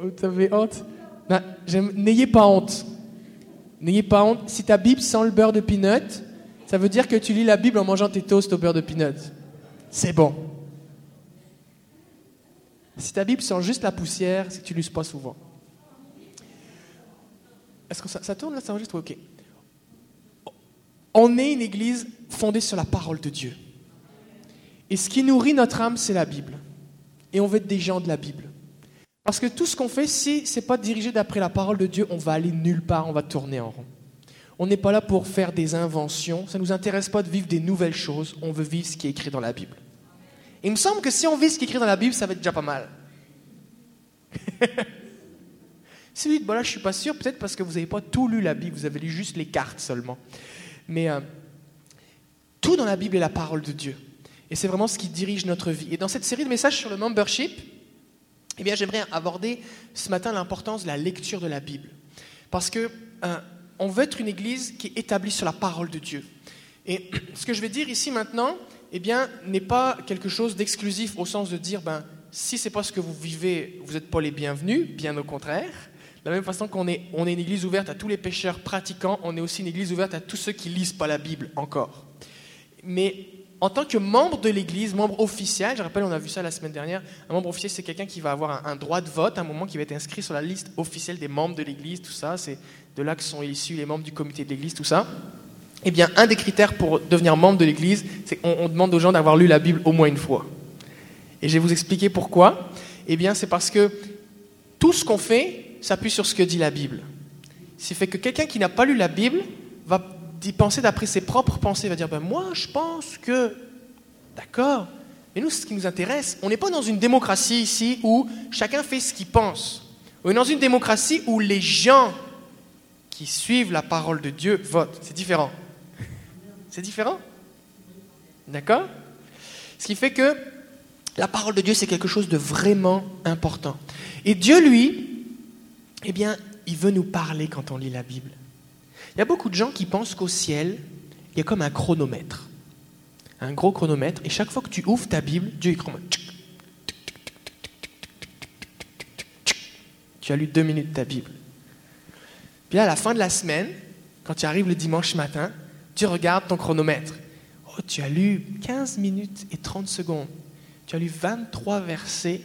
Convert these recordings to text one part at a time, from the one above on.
Vous avez honte? Ben, N'ayez pas honte. N'ayez pas honte. Si ta Bible sent le beurre de peanut, ça veut dire que tu lis la Bible en mangeant tes toasts au beurre de peanut. C'est bon. Si ta Bible sent juste la poussière, c'est que tu l'uses pas souvent. Est-ce que ça, ça tourne là, ça enregistre? Ok. On est une église fondée sur la parole de Dieu. Et ce qui nourrit notre âme, c'est la Bible. Et on veut être des gens de la Bible. Parce que tout ce qu'on fait, si ce n'est pas dirigé d'après la parole de Dieu, on va aller nulle part, on va tourner en rond. On n'est pas là pour faire des inventions, ça ne nous intéresse pas de vivre des nouvelles choses, on veut vivre ce qui est écrit dans la Bible. Il me semble que si on vit ce qui est écrit dans la Bible, ça va être déjà pas mal. si vous dites, bon là je suis pas sûr, peut-être parce que vous n'avez pas tout lu la Bible, vous avez lu juste les cartes seulement. Mais euh, tout dans la Bible est la parole de Dieu. Et c'est vraiment ce qui dirige notre vie. Et dans cette série de messages sur le membership, eh bien, j'aimerais aborder ce matin l'importance de la lecture de la Bible. Parce que euh, on veut être une église qui est établie sur la parole de Dieu. Et ce que je vais dire ici maintenant, eh bien, n'est pas quelque chose d'exclusif au sens de dire, ben, si c'est pas ce que vous vivez, vous n'êtes pas les bienvenus, bien au contraire. De la même façon qu'on est, on est une église ouverte à tous les pécheurs pratiquants, on est aussi une église ouverte à tous ceux qui lisent pas la Bible encore. Mais en tant que membre de l'Église, membre officiel, je rappelle, on a vu ça la semaine dernière, un membre officiel, c'est quelqu'un qui va avoir un, droit de vote, un moment qui va être inscrit sur la liste officielle des membres de l'Église, tout ça, c'est de là que sont issus les membres du comité de l'Église, tout ça. Eh bien, un des critères pour devenir membre de l'Église, c'est qu'on on demande aux gens d'avoir lu la Bible au moins une fois. Et je vais vous expliquer pourquoi. Eh bien, c'est parce que tout ce qu'on fait s'appuie sur ce que dit la Bible. Ce qui fait que quelqu'un qui n'a pas lu la Bible va d'y penser d'après ses propres pensées, va dire ben moi je pense que d'accord. Mais nous ce qui nous intéresse. On n'est pas dans une démocratie ici où chacun fait ce qu'il pense. On est dans une démocratie où les gens qui suivent la parole de Dieu votent. C'est différent. C'est différent? D'accord? Ce qui fait que la parole de Dieu c'est quelque chose de vraiment important. Et Dieu lui, eh bien, il veut nous parler quand on lit la Bible. Il y a beaucoup de gens qui pensent qu'au ciel, il y a comme un chronomètre. Un gros chronomètre. Et chaque fois que tu ouvres ta Bible, Dieu chronomètre. Tu as lu deux minutes de ta Bible. Puis à la fin de la semaine, quand tu arrives le dimanche matin, tu regardes ton chronomètre. Oh, tu as lu 15 minutes et 30 secondes. Tu as lu 23 versets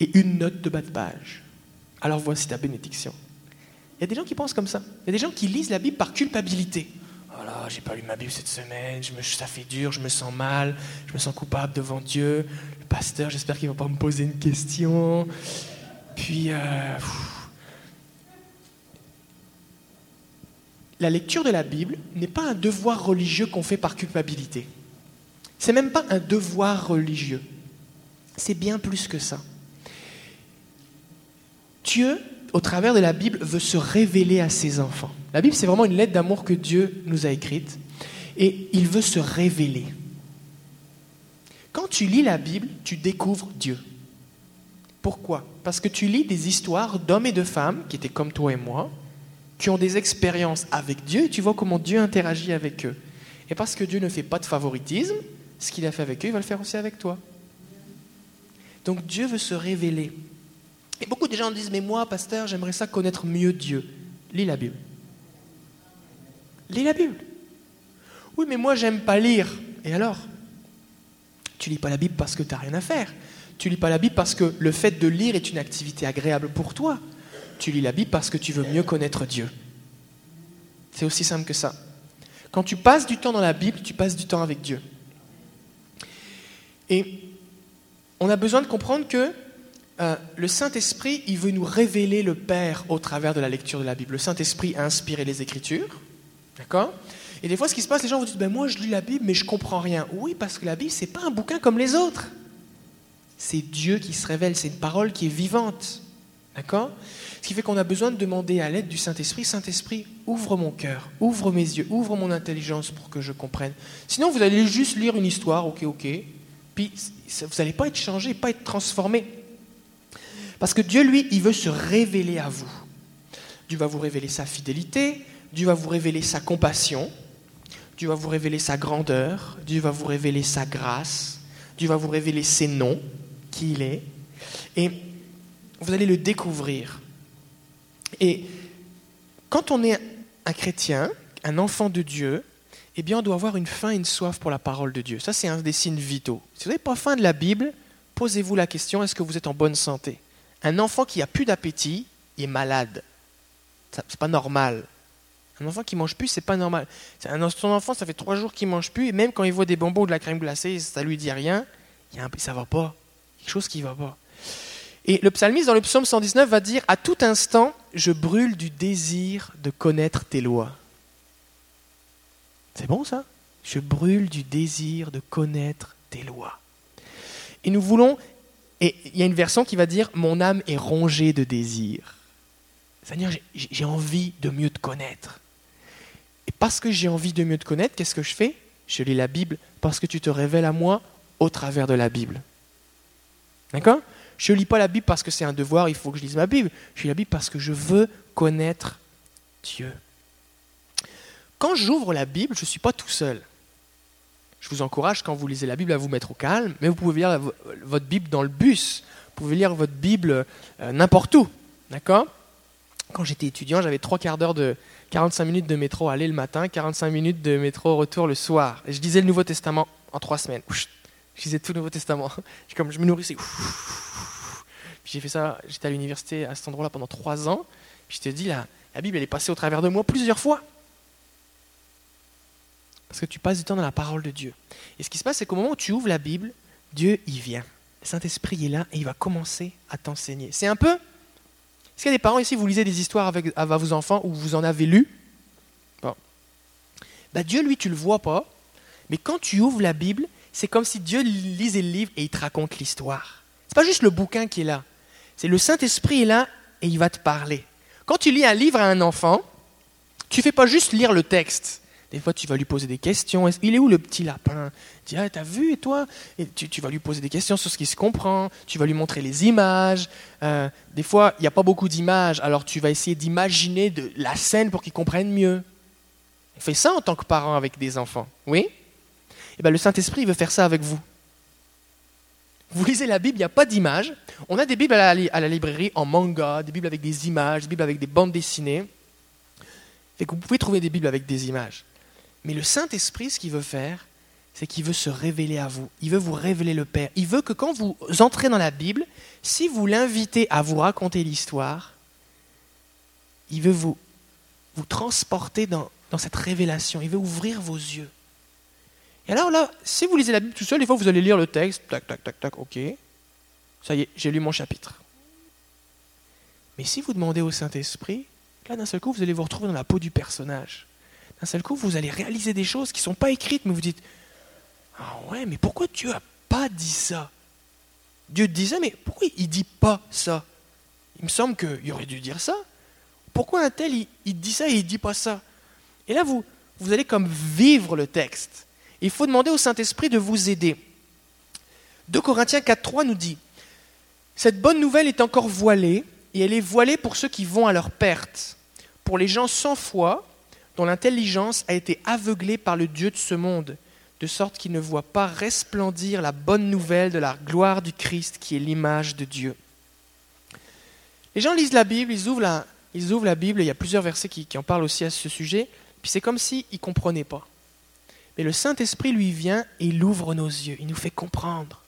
et une note de bas de page. Alors voici ta bénédiction. Il y a des gens qui pensent comme ça. Il y a des gens qui lisent la Bible par culpabilité. Oh là, j'ai pas lu ma Bible cette semaine, ça fait dur, je me sens mal, je me sens coupable devant Dieu. Le pasteur, j'espère qu'il va pas me poser une question. Puis, euh, la lecture de la Bible n'est pas un devoir religieux qu'on fait par culpabilité. C'est même pas un devoir religieux. C'est bien plus que ça. Dieu, au travers de la Bible, veut se révéler à ses enfants. La Bible, c'est vraiment une lettre d'amour que Dieu nous a écrite. Et il veut se révéler. Quand tu lis la Bible, tu découvres Dieu. Pourquoi? Parce que tu lis des histoires d'hommes et de femmes qui étaient comme toi et moi, qui ont des expériences avec Dieu, et tu vois comment Dieu interagit avec eux. Et parce que Dieu ne fait pas de favoritisme, ce qu'il a fait avec eux, il va le faire aussi avec toi. Donc Dieu veut se révéler. Et beaucoup de gens disent, mais moi, pasteur, j'aimerais ça connaître mieux Dieu. Lis la Bible. Lis la Bible. Oui, mais moi, j'aime pas lire. Et alors? Tu lis pas la Bible parce que tu n'as rien à faire. Tu lis pas la Bible parce que le fait de lire est une activité agréable pour toi. Tu lis la Bible parce que tu veux mieux connaître Dieu. C'est aussi simple que ça. Quand tu passes du temps dans la Bible, tu passes du temps avec Dieu. Et on a besoin de comprendre que euh, le Saint-Esprit, il veut nous révéler le Père au travers de la lecture de la Bible. Le Saint-Esprit a inspiré les Écritures, d'accord? Et des fois, ce qui se passe, les gens vous disent, ben moi, je lis la Bible, mais je comprends rien. Oui, parce que la Bible, c'est pas un bouquin comme les autres. C'est Dieu qui se révèle, c'est une parole qui est vivante, d'accord? Ce qui fait qu'on a besoin de demander à l'aide du Saint-Esprit, Saint-Esprit, ouvre mon cœur, ouvre mes yeux, ouvre mon intelligence pour que je comprenne. Sinon, vous allez juste lire une histoire, ok, ok, puis vous n'allez pas être changé, pas être transformé. Parce que Dieu, lui, il veut se révéler à vous. Dieu va vous révéler sa fidélité, Dieu va vous révéler sa compassion, Dieu va vous révéler sa grandeur, Dieu va vous révéler sa grâce, Dieu va vous révéler ses noms, qui il est. Et vous allez le découvrir. Et quand on est un chrétien, un enfant de Dieu, eh bien, on doit avoir une faim et une soif pour la parole de Dieu. Ça, c'est un des signes vitaux. Si vous n'avez pas faim de la Bible, posez-vous la question est-ce que vous êtes en bonne santé? Un enfant qui a plus d'appétit, est malade. C'est pas normal. Un enfant qui mange plus, c'est pas normal. Son enfant, ça fait trois jours qu'il mange plus, et même quand il voit des bonbons ou de la crème glacée, ça lui dit rien. Il y a un, ça va pas. Quelque chose qui va pas. Et le psalmiste, dans le psaume 119, va dire À tout instant, je brûle du désir de connaître tes lois. C'est bon ça? Je brûle du désir de connaître tes lois. Et nous voulons, et il y a une version qui va dire Mon âme est rongée de désir. C'est-à-dire, j'ai envie de mieux te connaître. Et parce que j'ai envie de mieux te connaître, qu'est-ce que je fais? Je lis la Bible parce que tu te révèles à moi au travers de la Bible. D'accord? Je ne lis pas la Bible parce que c'est un devoir, il faut que je lise ma Bible. Je lis la Bible parce que je veux connaître Dieu. Quand j'ouvre la Bible, je ne suis pas tout seul. Je vous encourage, quand vous lisez la Bible, à vous mettre au calme, mais vous pouvez lire votre Bible dans le bus, vous pouvez lire votre Bible euh, n'importe où. D'accord? Quand j'étais étudiant, j'avais trois quarts d'heure de 45 minutes de métro aller le matin, 45 minutes de métro retour le soir. Et je lisais le Nouveau Testament en trois semaines. Je lisais tout le Nouveau Testament. Comme je me nourrissais. j'ai fait ça, j'étais à l'université à cet endroit-là pendant trois ans. Puis je te dis, la, la Bible, elle est passée au travers de moi plusieurs fois. Parce que tu passes du temps dans la parole de Dieu. Et ce qui se passe, c'est qu'au moment où tu ouvres la Bible, Dieu, il vient. Le Saint-Esprit est là et il va commencer à t'enseigner. C'est un peu. Est-ce qu'il y a des parents ici, vous lisez des histoires avec, avec vos enfants ou vous en avez lu? Bon. Ben, Dieu, lui, tu le vois pas. Mais quand tu ouvres la Bible, c'est comme si Dieu lisait le livre et il te raconte l'histoire. C'est pas juste le bouquin qui est là. C'est le Saint-Esprit est là et il va te parler. Quand tu lis un livre à un enfant, tu fais pas juste lire le texte. Des fois, tu vas lui poser des questions. Il est où le petit lapin? Tu dis, ah, t'as vu, et toi? Et tu, vas lui poser des questions sur ce qui se comprend. Tu vas lui montrer les images. Euh, des fois, il n'y a pas beaucoup d'images, alors tu vas essayer d'imaginer la scène pour qu'il comprenne mieux. On fait ça en tant que parent avec des enfants, oui? Eh ben, le Saint-Esprit veut faire ça avec vous. Vous lisez la Bible, il n'y a pas d'image. On a des Bibles à la, librairie en manga, des Bibles avec des images, des Bibles avec des bandes dessinées. Fait que vous pouvez trouver des Bibles avec des images. Mais le Saint-Esprit, ce qu'il veut faire, c'est qu'il veut se révéler à vous. Il veut vous révéler le Père. Il veut que quand vous entrez dans la Bible, si vous l'invitez à vous raconter l'histoire, il veut vous, vous transporter dans cette révélation. Il veut ouvrir vos yeux. Et alors là, si vous lisez la Bible tout seul, des fois vous allez lire le texte, tac, tac, tac, tac, ok. Ça y est, j'ai lu mon chapitre. Mais si vous demandez au Saint-Esprit, là d'un seul coup, vous allez vous retrouver dans la peau du personnage. D'un seul coup, vous allez réaliser des choses qui ne sont pas écrites, mais vous dites Ah ouais, mais pourquoi Dieu n'a pas dit ça? Dieu disait, mais pourquoi il dit pas ça? Il me semble qu'il aurait dû dire ça. Pourquoi un tel, il, dit ça et il dit pas ça? Et là, vous, vous allez comme vivre le texte. Il faut demander au Saint-Esprit de vous aider. 2 Corinthiens 4.3 nous dit, Cette bonne nouvelle est encore voilée, et elle est voilée pour ceux qui vont à leur perte, pour les gens sans foi, dont l'intelligence a été aveuglée par le Dieu de ce monde, de sorte qu'ils ne voient pas resplendir la bonne nouvelle de la gloire du Christ qui est l'image de Dieu. Les gens lisent la Bible, ils ouvrent la, ils ouvrent la Bible, il y a plusieurs versets qui, en parlent aussi à ce sujet, puis c'est comme s'ils ne comprenaient pas. Mais le Saint-Esprit, lui, vient et il ouvre nos yeux, il nous fait comprendre.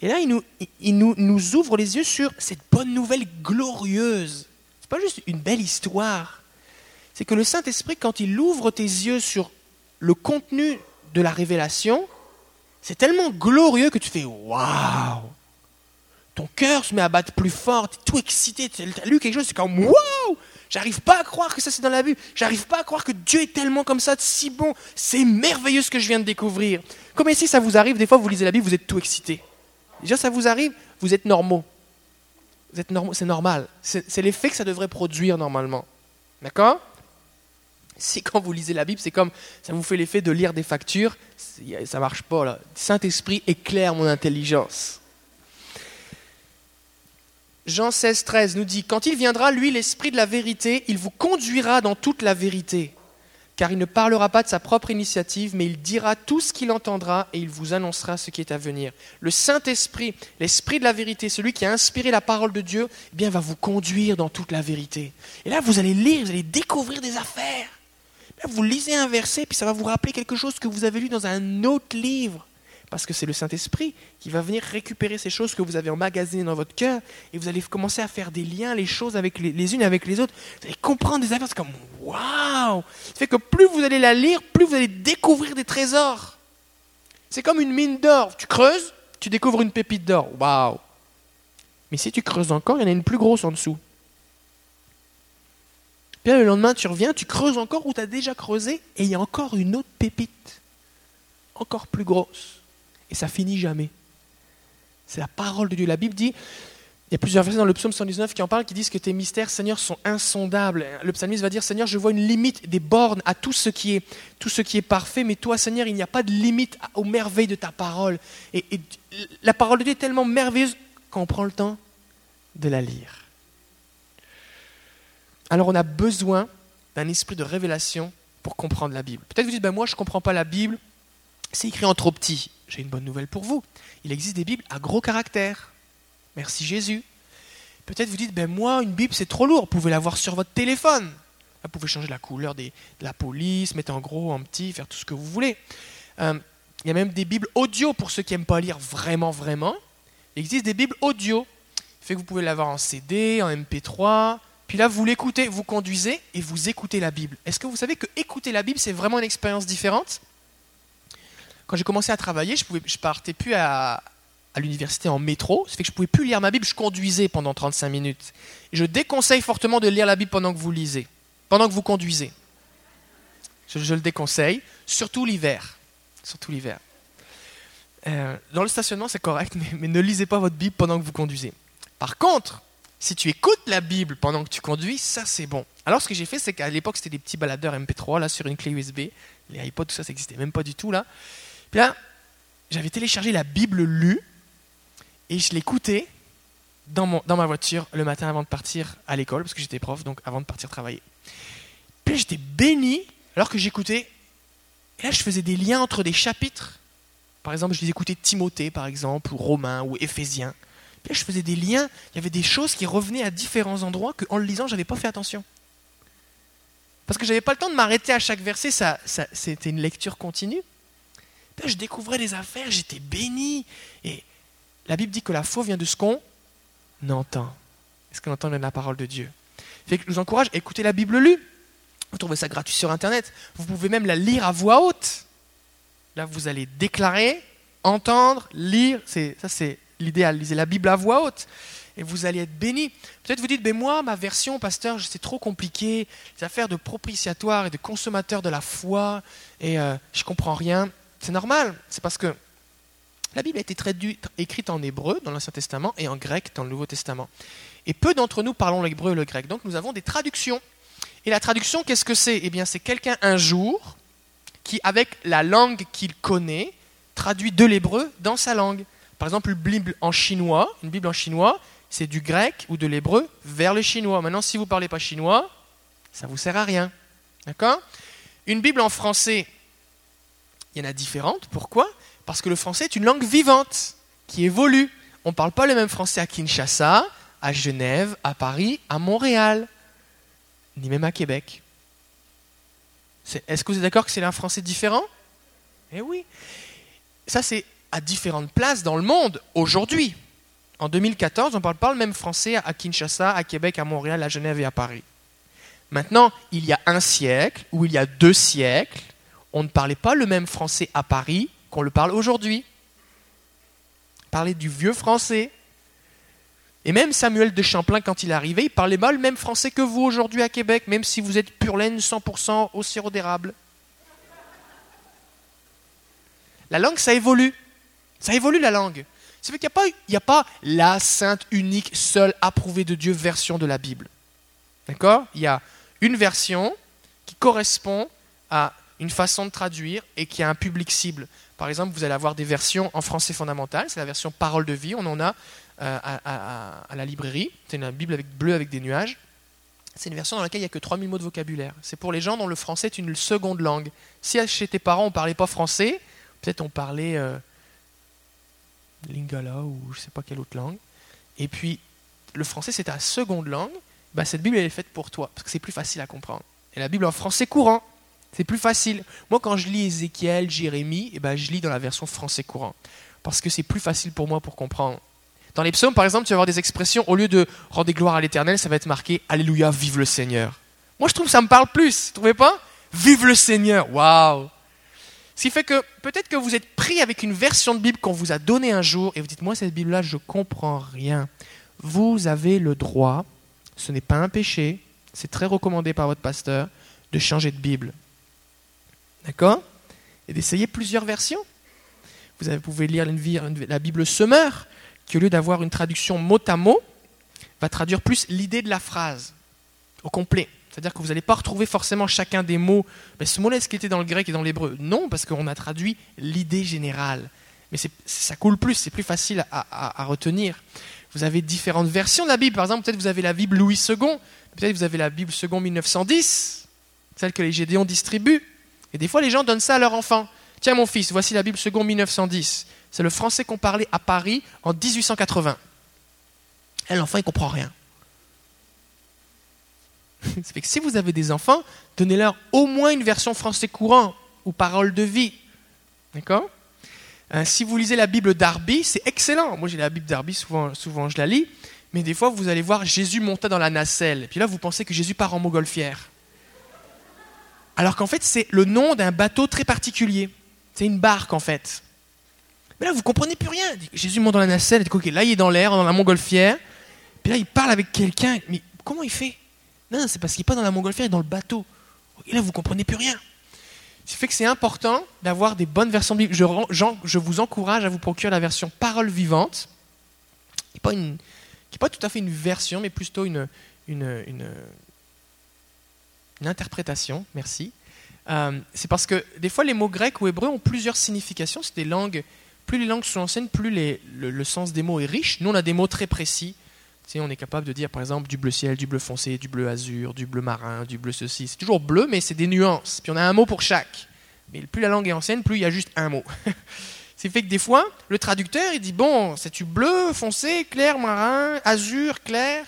Et là, il nous, il nous, nous ouvre les yeux sur cette bonne nouvelle glorieuse. Ce n'est pas juste une belle histoire. C'est que le Saint-Esprit, quand il ouvre tes yeux sur le contenu de la révélation, c'est tellement glorieux que tu fais Waouh Ton cœur se met à battre plus fort, tu es tout excité, tu as lu quelque chose, c'est comme Waouh J'arrive pas à croire que ça c'est dans la Bible. J'arrive pas à croire que Dieu est tellement comme ça, si bon. C'est merveilleux ce que je viens de découvrir. Comme ici, ça vous arrive, des fois vous lisez la Bible, vous êtes tout excité. Déjà, ça vous arrive, vous êtes normaux. Vous êtes normaux, c'est normal. C'est l'effet que ça devrait produire normalement. D'accord? Si quand vous lisez la Bible, c'est comme ça vous fait l'effet de lire des factures, ça marche pas là. Saint-Esprit éclaire mon intelligence. Jean 16, 13 nous dit, Quand il viendra, lui, l'Esprit de la vérité, il vous conduira dans toute la vérité. car il ne parlera pas de sa propre initiative, mais il dira tout ce qu'il entendra et il vous annoncera ce qui est à venir. Le Saint-Esprit, l'Esprit de la vérité, celui qui a inspiré la parole de Dieu, eh bien, va vous conduire dans toute la vérité. Et là, vous allez lire, vous allez découvrir des affaires. Vous lisez un verset, puis ça va vous rappeler quelque chose que vous avez lu dans un autre livre parce que c'est le Saint-Esprit qui va venir récupérer ces choses que vous avez emmagasinées dans votre cœur, et vous allez commencer à faire des liens, les choses avec les, unes avec les autres. Vous allez comprendre des affaires, c'est comme waouh Ça fait que plus vous allez la lire, plus vous allez découvrir des trésors. C'est comme une mine d'or. Tu creuses, tu découvres une pépite d'or. Waouh Mais si tu creuses encore, il y en a une plus grosse en dessous. Puis le lendemain, tu reviens, tu creuses encore où tu as déjà creusé, et il y a encore une autre pépite, encore plus grosse. Et ça finit jamais. C'est la parole de Dieu. La Bible dit, il y a plusieurs versets dans le psaume 119 qui en parlent, qui disent que tes mystères, Seigneur, sont insondables. Le psalmiste va dire, Seigneur, je vois une limite, des bornes à tout ce qui est, parfait, mais toi, Seigneur, il n'y a pas de limite aux merveilles de ta parole. Et la parole de Dieu est tellement merveilleuse qu'on prend le temps de la lire. Alors on a besoin d'un esprit de révélation pour comprendre la Bible. Peut-être vous dites, ben moi je ne comprends pas la Bible, c'est écrit en trop petit. J'ai une bonne nouvelle pour vous. Il existe des Bibles à gros caractères. Merci Jésus. Peut-être vous dites, ben moi, une Bible, c'est trop lourd. Vous pouvez l'avoir sur votre téléphone. Vous pouvez changer la couleur de la police, mettre en gros, en petit, faire tout ce que vous voulez. Euh, il y a même des Bibles audio pour ceux qui n'aiment pas lire vraiment, vraiment. Il existe des Bibles audio. fait que vous pouvez l'avoir en CD, en MP3. Puis là, vous l'écoutez, vous conduisez et vous écoutez la Bible. Est-ce que vous savez que écouter la Bible, c'est vraiment une expérience différente? Quand j'ai commencé à travailler, je ne partais plus à, l'université en métro, ça fait que je ne pouvais plus lire ma Bible, je conduisais pendant 35 minutes. Je déconseille fortement de lire la Bible pendant que vous lisez, pendant que vous conduisez. Je, le déconseille, surtout l'hiver. Surtout l'hiver. Euh, dans le stationnement, c'est correct, mais, ne lisez pas votre Bible pendant que vous conduisez. Par contre, si tu écoutes la Bible pendant que tu conduis, ça c'est bon. Alors ce que j'ai fait, c'est qu'à l'époque, c'était des petits baladeurs MP3 là sur une clé USB. Les iPods, tout ça, ça n'existait même pas du tout là. Puis là, j'avais téléchargé la Bible lue et je l'écoutais dans, dans ma voiture le matin avant de partir à l'école, parce que j'étais prof, donc avant de partir travailler. Puis j'étais béni alors que j'écoutais. Et là, je faisais des liens entre des chapitres. Par exemple, je les écoutais Timothée, par exemple, ou Romain, ou Éphésiens. Puis je faisais des liens. Il y avait des choses qui revenaient à différents endroits qu'en le lisant, je n'avais pas fait attention. Parce que je n'avais pas le temps de m'arrêter à chaque verset, ça, c'était une lecture continue je découvrais des affaires, j'étais béni. Et la Bible dit que la foi vient de ce qu'on entend. Est-ce qu'on entend la parole de Dieu? Fait que je vous encourage à écouter la Bible lue. Vous trouvez ça gratuit sur Internet. Vous pouvez même la lire à voix haute. Là, vous allez déclarer, entendre, lire. ça, c'est l'idéal. Lisez la Bible à voix haute. Et vous allez être béni. Peut-être vous dites, mais moi, ma version, pasteur, c'est trop compliqué. Les affaires de propitiatoire et de consommateur de la foi. Et euh, je comprends rien. C'est normal, c'est parce que la Bible a été traduite, écrite en hébreu dans l'Ancien Testament et en grec dans le Nouveau Testament. Et peu d'entre nous parlons l'hébreu et le grec, donc nous avons des traductions. Et la traduction, qu'est-ce que c'est? Eh bien, c'est quelqu'un un jour qui, avec la langue qu'il connaît, traduit de l'hébreu dans sa langue. Par exemple, une Bible en chinois, une Bible en chinois, c'est du grec ou de l'hébreu vers le chinois. Maintenant, si vous ne parlez pas chinois, ça ne vous sert à rien. D'accord? Une Bible en français, il y en a différentes. Pourquoi? Parce que le français est une langue vivante, qui évolue. On ne parle pas le même français à Kinshasa, à Genève, à Paris, à Montréal, ni même à Québec. Est-ce que vous êtes d'accord que c'est un français différent? Eh oui. Ça, c'est à différentes places dans le monde aujourd'hui. En 2014, on ne parle pas le même français à Kinshasa, à Québec, à Montréal, à Genève et à Paris. Maintenant, il y a un siècle, ou il y a deux siècles, on ne parlait pas le même français à Paris qu'on le parle aujourd'hui. Parler du vieux français. Et même Samuel de Champlain, quand il est arrivé, il parlait pas le même français que vous aujourd'hui à Québec, même si vous êtes pur laine 100% au sirop d'érable. La langue, ça évolue. Ça évolue la langue. Ça fait qu'il n'y a, a, pas la sainte, unique, seule, approuvée de Dieu version de la Bible. D'accord? Il y a une version qui correspond à une façon de traduire et qui a un public cible. Par exemple, vous allez avoir des versions en français fondamental, c'est la version parole de vie, on en a euh, à, la librairie, c'est une Bible avec, bleue avec des nuages. c'est une version dans laquelle il n'y a que 3000 mots de vocabulaire. C'est pour les gens dont le français est une seconde langue. Si chez tes parents on ne parlait pas français, peut-être on parlait euh, lingala ou je ne sais pas quelle autre langue, et puis le français c'est ta seconde langue, bah, cette Bible elle est faite pour toi, parce que c'est plus facile à comprendre. Et la Bible en français courant, c'est plus facile. Moi quand je lis Ézéchiel, Jérémie, et eh ben, je lis dans la version français courant, parce que c'est plus facile pour moi pour comprendre. Dans les psaumes, par exemple, tu vas avoir des expressions, au lieu de rendre gloire à l'éternel, ça va être marqué Alléluia, vive le Seigneur. Moi, je trouve que ça me parle plus, vous trouvez pas? Vive le Seigneur, waouh Ce qui fait que peut-être que vous êtes pris avec une version de Bible qu'on vous a donnée un jour et vous dites Moi, cette Bible-là, je comprends rien. Vous avez le droit, ce n'est pas un péché, c'est très recommandé par votre pasteur, de changer de Bible. D'accord? Et d'essayer plusieurs versions. Vous pouvez lire la Bible Semeur, qui au lieu d'avoir une traduction mot à mot, va traduire plus l'idée de la phrase au complet. C'est-à-dire que vous n'allez pas retrouver forcément chacun des mots. Mais ce mot-là, est-ce qu'il était dans le grec et dans l'hébreu Non, parce qu'on a traduit l'idée générale. Mais ça coule plus, c'est plus facile à, retenir. Vous avez différentes versions de la Bible. Par exemple, peut-être vous avez la Bible Louis II, peut-être vous avez la Bible II 1910, celle que les Gédéons distribuent. Et des fois, les gens donnent ça à leur enfant. Tiens, mon fils, voici la Bible II 1910. C'est le français qu'on parlait à Paris en 1880. Et l'enfant, il comprend rien. Ça fait que si vous avez des enfants, donnez-leur au moins une version français courant ou parole de vie. D'accord? Euh, Si vous lisez la Bible d'Arby, c'est excellent. Moi, j'ai la Bible d'Arby, souvent, souvent je la lis. Mais des fois, vous allez voir Jésus monter dans la nacelle. Et puis là, vous pensez que Jésus part en montgolfière. Alors qu'en fait, c'est le nom d'un bateau très particulier. C'est une barque, en fait. Mais là, vous comprenez plus rien. Jésus monte dans la nacelle, et là, il est dans l'air, dans la montgolfière. Puis là, il parle avec quelqu'un. Mais comment il fait? Non, c'est parce qu'il n'est pas dans la montgolfière, il est dans le bateau. Et là, vous comprenez plus rien. Ce qui fait que c'est important d'avoir des bonnes versions Bible. Je, vous encourage à vous procurer la version parole vivante, qui n'est pas, tout à fait une version, mais plutôt une interprétation. Merci. Euh, c'est parce que des fois, les mots grecs ou hébreux ont plusieurs significations. C'est des langues plus les langues sont anciennes, plus le, sens des mots est riche. Nous, on a des mots très précis. On est capable de dire, par exemple, du bleu ciel, du bleu foncé, du bleu azur, du bleu marin, du bleu ceci. C'est toujours bleu, mais c'est des nuances. Puis on a un mot pour chaque. Mais plus la langue est ancienne, plus il y a juste un mot. C'est fait que des fois, le traducteur, il dit, bon, c'est-tu bleu, foncé, clair, marin, azur, clair?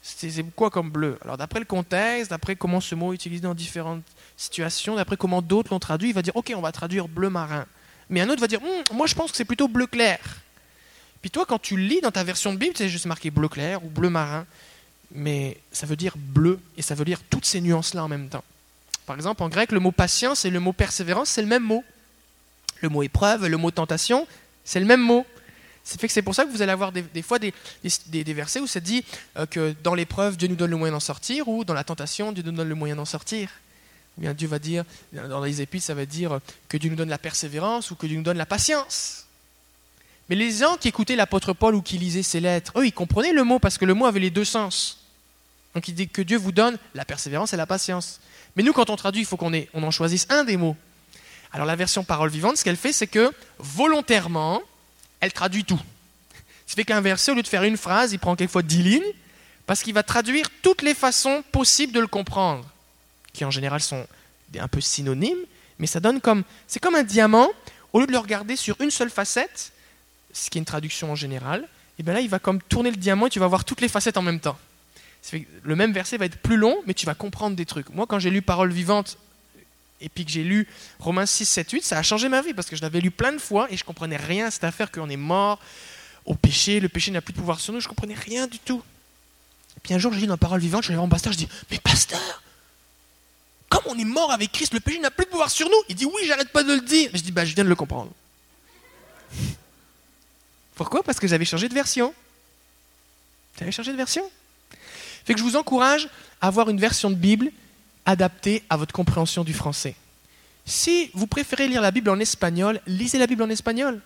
C'est quoi comme bleu? Alors d'après le contexte, d'après comment ce mot est utilisé dans différentes situations, d'après comment d'autres l'ont traduit, il va dire, ok, on va traduire bleu marin mais un autre va dire hum, Moi, je pense que c'est plutôt bleu clair. Puis toi, quand tu lis dans ta version de Bible, c'est juste marqué bleu clair ou bleu marin, mais ça veut dire bleu et ça veut dire toutes ces nuances-là en même temps. Par exemple, en grec, le mot patience et le mot persévérance, c'est le même mot. Le mot épreuve, le mot tentation, c'est le même mot. C'est fait que c'est pour ça que vous allez avoir des, fois des, des, versets où ça dit euh, que dans l'épreuve, Dieu nous donne le moyen d'en sortir, ou dans la tentation, Dieu nous donne le moyen d'en sortir. Dieu va dire, dans les épîtres, ça va dire que Dieu nous donne la persévérance ou que Dieu nous donne la patience. Mais les gens qui écoutaient l'apôtre Paul ou qui lisaient ses lettres, eux, ils comprenaient le mot parce que le mot avait les deux sens. Donc il dit que Dieu vous donne la persévérance et la patience. Mais nous, quand on traduit, il faut qu'on on en choisisse un des mots. Alors la version parole vivante, ce qu'elle fait, c'est que volontairement, elle traduit tout. Ce qui fait qu'un verset, au lieu de faire une phrase, il prend quelquefois dix lignes, parce qu'il va traduire toutes les façons possibles de le comprendre qui en général sont un peu synonymes, mais ça donne comme. C'est comme un diamant, au lieu de le regarder sur une seule facette, ce qui est une traduction en général, et bien là, il va comme tourner le diamant et tu vas voir toutes les facettes en même temps. Le même verset va être plus long, mais tu vas comprendre des trucs. Moi, quand j'ai lu Parole vivante et puis que j'ai lu Romains 6, 7, 8, ça a changé ma vie parce que je l'avais lu plein de fois et je comprenais rien à cette affaire qu'on est mort au péché, le péché n'a plus de pouvoir sur nous, je comprenais rien du tout. Et puis un jour, j'ai lu dans Parole vivante, je suis allé voir mon pasteur, je dis Mais pasteur, comme on est mort avec Christ, le péché n'a plus de pouvoir sur nous. Il dit oui, j'arrête pas de le dire. Je dis bah je viens de le comprendre. Pourquoi? Parce que j'avais changé de version. J'avais changé de version. Fait que je vous encourage à avoir une version de Bible adaptée à votre compréhension du français. Si vous préférez lire la Bible en espagnol, lisez la Bible en espagnol.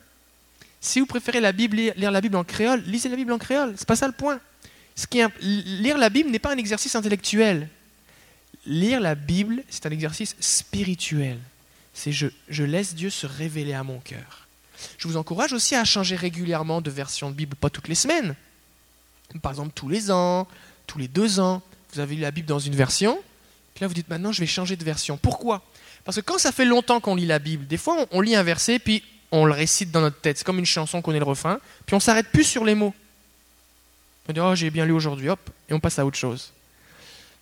Si vous préférez la Bible, lire la Bible en créole, lisez la Bible en créole. C'est pas ça le point. Ce qui est, lire la Bible n'est pas un exercice intellectuel lire la Bible, c'est un exercice spirituel. C'est je, je laisse Dieu se révéler à mon cœur. Je vous encourage aussi à changer régulièrement de version de Bible, pas toutes les semaines. Par exemple, tous les ans, tous les deux ans. Vous avez lu la Bible dans une version, puis là vous dites maintenant je vais changer de version. Pourquoi? Parce que quand ça fait longtemps qu'on lit la Bible, des fois on, lit un verset, puis on le récite dans notre tête. C'est comme une chanson qu'on est le refrain, puis on s'arrête plus sur les mots. On dit oh j'ai bien lu aujourd'hui, hop, et on passe à autre chose.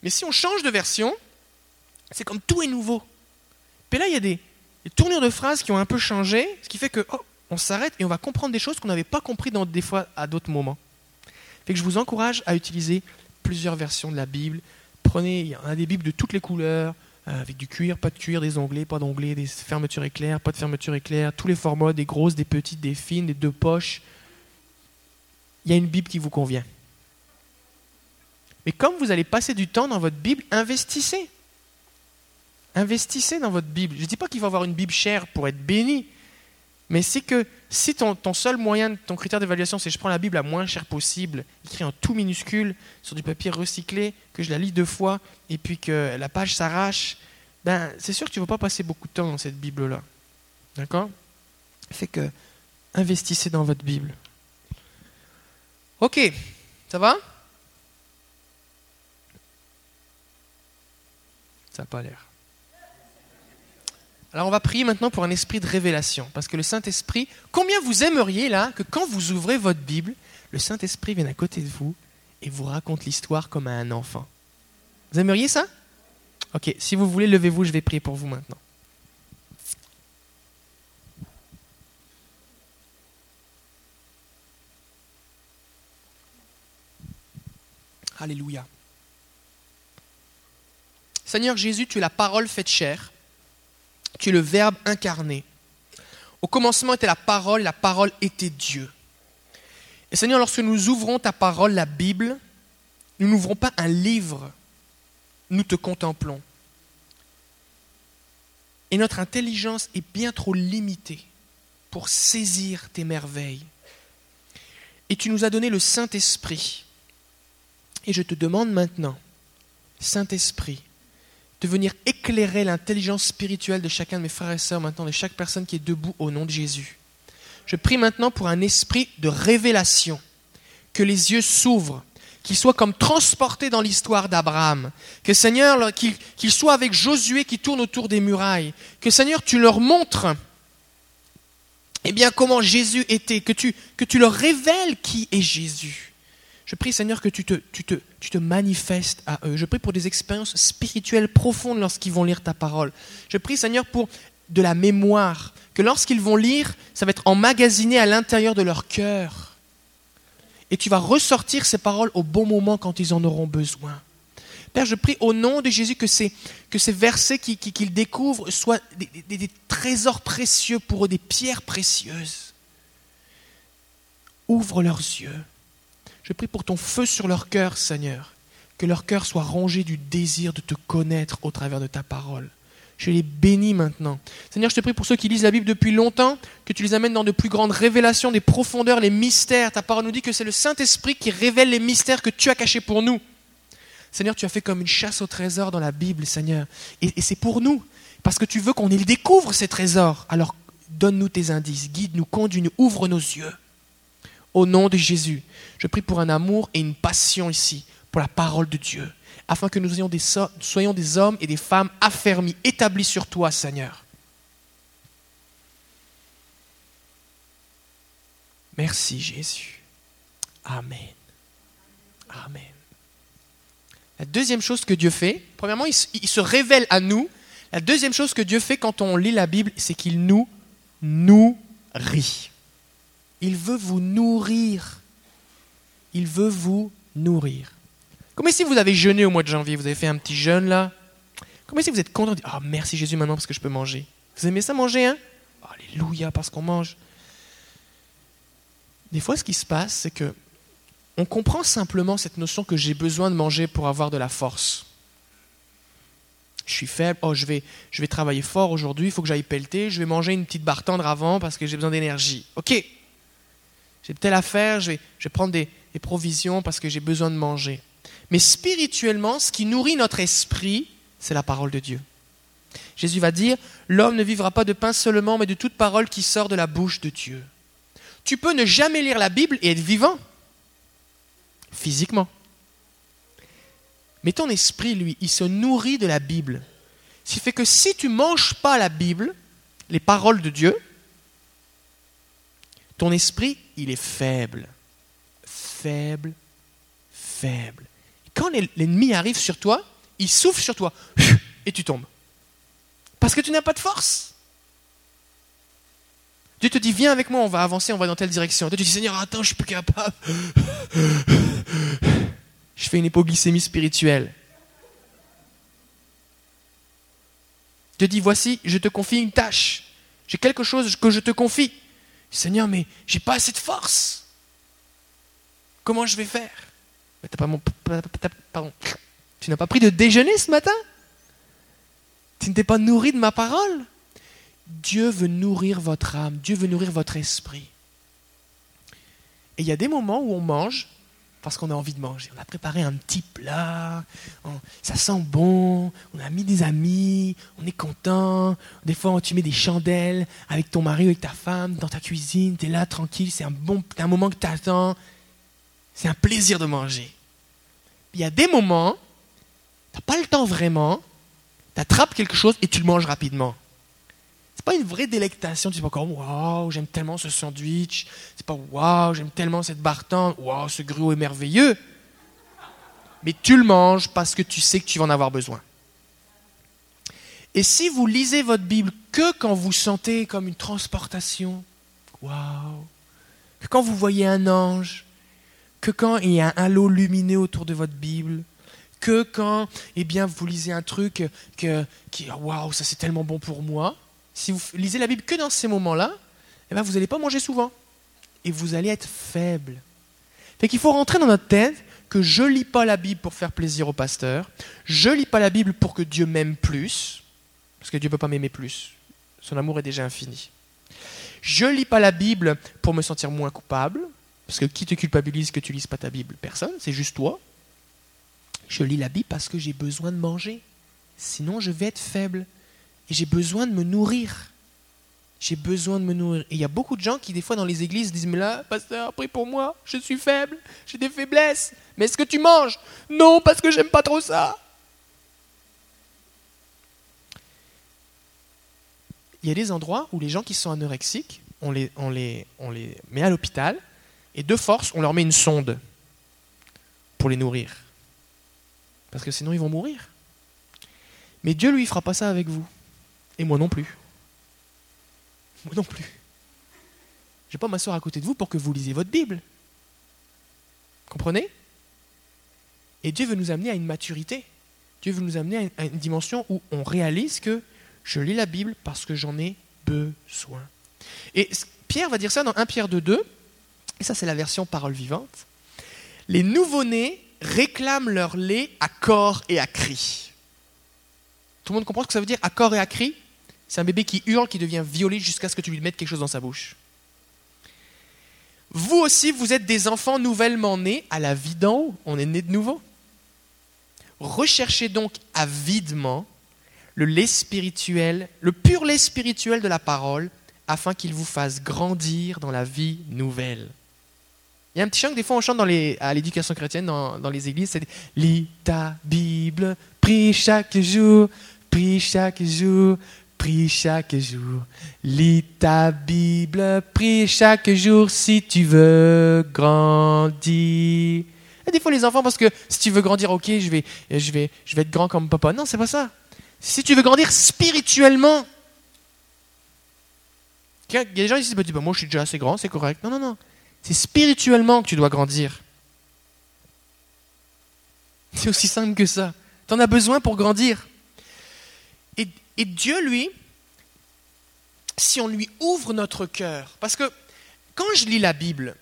Mais si on change de version, c'est comme tout est nouveau. Puis là il y a des, des tournures de phrases qui ont un peu changé, ce qui fait que oh, on s'arrête et on va comprendre des choses qu'on n'avait pas compris dans, des fois à d'autres moments. Je vous encourage à utiliser plusieurs versions de la Bible. Prenez, il y en a des Bibles de toutes les couleurs, euh, avec du cuir, pas de cuir, des onglets, pas d'onglets, des fermetures éclairs, pas de fermetures éclairs, tous les formats, des grosses, des petites, des fines, des deux poches. Il y a une Bible qui vous convient. Mais comme vous allez passer du temps dans votre Bible, investissez. Investissez dans votre Bible. Je ne dis pas qu'il faut avoir une Bible chère pour être béni, mais c'est que si ton, seul moyen, ton critère d'évaluation, c'est je prends la Bible la moins chère possible, écrit en tout minuscule, sur du papier recyclé, que je la lis deux fois, et puis que la page s'arrache, ben, c'est sûr que tu ne vas pas passer beaucoup de temps dans cette Bible-là. D'accord? Fait que investissez dans votre Bible. Ok, ça va? Ça n'a pas l'air. Alors on va prier maintenant pour un esprit de révélation, parce que le Saint-Esprit, combien vous aimeriez là que quand vous ouvrez votre Bible, le Saint-Esprit vienne à côté de vous et vous raconte l'histoire comme à un enfant Vous aimeriez ça? Ok, si vous voulez, levez-vous, je vais prier pour vous maintenant. Alléluia. Seigneur Jésus, tu es la parole faite chair tu es le Verbe incarné. Au commencement était la parole, la parole était Dieu. Et Seigneur, lorsque nous ouvrons ta parole, la Bible, nous n'ouvrons pas un livre, nous te contemplons. Et notre intelligence est bien trop limitée pour saisir tes merveilles. Et tu nous as donné le Saint-Esprit. Et je te demande maintenant, Saint-Esprit, de venir éclairer l'intelligence spirituelle de chacun de mes frères et sœurs maintenant, de chaque personne qui est debout au nom de Jésus. Je prie maintenant pour un esprit de révélation, que les yeux s'ouvrent, qu'ils soient comme transportés dans l'histoire d'Abraham, que Seigneur, qu'ils soient avec Josué qui tourne autour des murailles, que Seigneur, tu leur montres eh bien, comment Jésus était, que tu, que tu leur révèles qui est Jésus. Je prie, Seigneur, que tu te, manifestes à eux. Je prie pour des expériences spirituelles profondes lorsqu'ils vont lire ta parole. Je prie, Seigneur, pour de la mémoire, que lorsqu'ils vont lire, ça va être emmagasiné à l'intérieur de leur cœur. Et tu vas ressortir ces paroles au bon moment quand ils en auront besoin. Père, je prie au nom de Jésus que ces, que ces versets qu'ils découvrent soient des trésors précieux pour eux, des pierres précieuses. Ouvre leurs yeux je prie pour ton feu sur leur cœur, Seigneur, que leur cœur soit rongé du désir de te connaître au travers de ta parole. Je les bénis maintenant. Seigneur, je te prie pour ceux qui lisent la Bible depuis longtemps, que tu les amènes dans de plus grandes révélations, des profondeurs, les mystères. Ta parole nous dit que c'est le Saint-Esprit qui révèle les mystères que tu as cachés pour nous. Seigneur, tu as fait comme une chasse au trésor dans la Bible, Seigneur. Et, c'est pour nous, parce que tu veux qu'on les découvre, ces trésors. Alors donne-nous tes indices, guide-nous, conduis-nous, ouvre nos yeux. Au nom de Jésus, je prie pour un amour et une passion ici, pour la parole de Dieu, afin que nous soyons des hommes et des femmes affermis, établis sur toi, Seigneur. Merci Jésus. Amen. Amen. La deuxième chose que Dieu fait, premièrement, il se révèle à nous. La deuxième chose que Dieu fait quand on lit la Bible, c'est qu'il nous nourrit. Il veut vous nourrir. Il veut vous nourrir. Comme si vous avez jeûné au mois de janvier, vous avez fait un petit jeûne là. Comme si vous êtes content de dire Ah, merci Jésus maintenant parce que je peux manger. Vous aimez ça manger, hein? Alléluia, parce qu'on mange. Des fois, ce qui se passe, c'est que on comprend simplement cette notion que j'ai besoin de manger pour avoir de la force. Je suis faible, oh, je, vais, je vais travailler fort aujourd'hui, il faut que j'aille pelleter, je vais manger une petite barre tendre avant parce que j'ai besoin d'énergie. Ok, j'ai telle affaire, je vais, je vais prendre des, des provisions parce que j'ai besoin de manger. Mais spirituellement, ce qui nourrit notre esprit, c'est la parole de Dieu. Jésus va dire, l'homme ne vivra pas de pain seulement, mais de toute parole qui sort de la bouche de Dieu. Tu peux ne jamais lire la Bible et être vivant, physiquement. Mais ton esprit, lui, il se nourrit de la Bible. Ce qui fait que si tu manges pas la Bible, les paroles de Dieu, ton esprit, il est faible. Faible, faible. Quand l'ennemi arrive sur toi, il souffle sur toi et tu tombes. Parce que tu n'as pas de force. Dieu te dit, viens avec moi, on va avancer, on va dans telle direction. Dieu te dit, Seigneur, attends, je suis plus capable. Je fais une hypoglycémie spirituelle. Dieu dit, voici, je te confie une tâche. J'ai quelque chose que je te confie. Seigneur, mais j'ai pas assez de force. Comment je vais faire? Pas mon, pardon. Tu n'as pas pris de déjeuner ce matin? Tu ne t'es pas nourri de ma parole? Dieu veut nourrir votre âme, Dieu veut nourrir votre esprit. Et il y a des moments où on mange parce qu'on a envie de manger. On a préparé un petit plat, ça sent bon, on a mis des amis, on est content. Des fois, tu mets des chandelles avec ton mari ou avec ta femme dans ta cuisine, tu es là tranquille, c'est un, bon, un moment que tu attends. C'est un plaisir de manger. Il y a des moments, tu n'as pas le temps vraiment, tu attrapes quelque chose et tu le manges rapidement pas une vraie délectation. Tu dis pas comme waouh, j'aime tellement ce sandwich. C'est pas waouh, j'aime tellement cette bartende. Waouh, ce gruau est merveilleux. Mais tu le manges parce que tu sais que tu vas en avoir besoin. Et si vous lisez votre Bible que quand vous sentez comme une transportation, waouh, que quand vous voyez un ange, que quand il y a un halo lumineux autour de votre Bible, que quand eh bien, vous lisez un truc que, qui, waouh, ça c'est tellement bon pour moi, si vous lisez la Bible que dans ces moments-là, eh ben vous n'allez pas manger souvent. Et vous allez être faible. Fait qu'il faut rentrer dans notre tête que je lis pas la Bible pour faire plaisir au pasteur. Je lis pas la Bible pour que Dieu m'aime plus. Parce que Dieu ne peut pas m'aimer plus. Son amour est déjà infini. Je lis pas la Bible pour me sentir moins coupable. Parce que qui te culpabilise que tu lises pas ta Bible? Personne, c'est juste toi. Je lis la Bible parce que j'ai besoin de manger. Sinon, je vais être faible. Et j'ai besoin de me nourrir. J'ai besoin de me nourrir. Et il y a beaucoup de gens qui, des fois, dans les églises, disent Mais là, pasteur, prie pour moi, je suis faible, j'ai des faiblesses. Mais est-ce que tu manges? Non, parce que j'aime pas trop ça. Il y a des endroits où les gens qui sont anorexiques, on les, met à l'hôpital, et de force, on leur met une sonde pour les nourrir. Parce que sinon, ils vont mourir. Mais Dieu, lui, fera pas ça avec vous. Et moi non plus. Moi non plus. Je vais pas m'asseoir à côté de vous pour que vous lisiez votre Bible. Comprenez? Et Dieu veut nous amener à une maturité. Dieu veut nous amener à une dimension où on réalise que je lis la Bible parce que j'en ai besoin. Et Pierre va dire ça dans 1 Pierre 2, 2, et ça c'est la version parole vivante. Les nouveau-nés réclament leur lait à corps et à cri. Tout le monde comprend ce que ça veut dire à corps et à cri? C'est un bébé qui hurle, qui devient violé jusqu'à ce que tu lui mettes quelque chose dans sa bouche. Vous aussi, vous êtes des enfants nouvellement nés à la vie d'en haut. On est né de nouveau. Recherchez donc avidement le lait spirituel, le pur lait spirituel de la parole, afin qu'il vous fasse grandir dans la vie nouvelle. Il y a un petit chant que des fois on chante à l'éducation chrétienne dans, dans les églises, c'est Lis ta Bible, prie chaque jour, prie chaque jour, Prie chaque jour, lis ta Bible, prie chaque jour si tu veux grandir. Et des fois les enfants, parce que si tu veux grandir, ok, je vais, je vais, je vais être grand comme papa. Non, c'est pas ça. Si tu veux grandir spirituellement, il y a des gens qui disent, bah, moi je suis déjà assez grand, c'est correct. Non, non, non. C'est spirituellement que tu dois grandir. C'est aussi simple que ça. Tu en as besoin pour grandir. Et Dieu, lui, si on lui ouvre notre cœur, parce que quand je lis la Bible,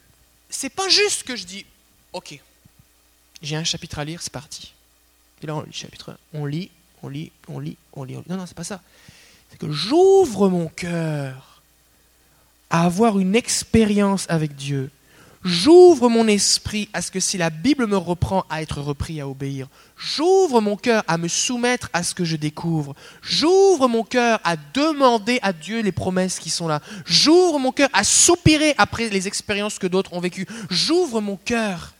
c'est pas juste que je dis, ok, j'ai un chapitre à lire, c'est parti. Et là, on lit chapitre, on lit, on lit, on lit, on lit. Non, non, c'est pas ça. C'est que j'ouvre mon cœur à avoir une expérience avec Dieu, J'ouvre mon esprit à ce que si la Bible me reprend à être repris, à obéir. J'ouvre mon cœur à me soumettre à ce que je découvre. J'ouvre mon cœur à demander à Dieu les promesses qui sont là. J'ouvre mon cœur à soupirer après les expériences que d'autres ont vécues. J'ouvre mon cœur.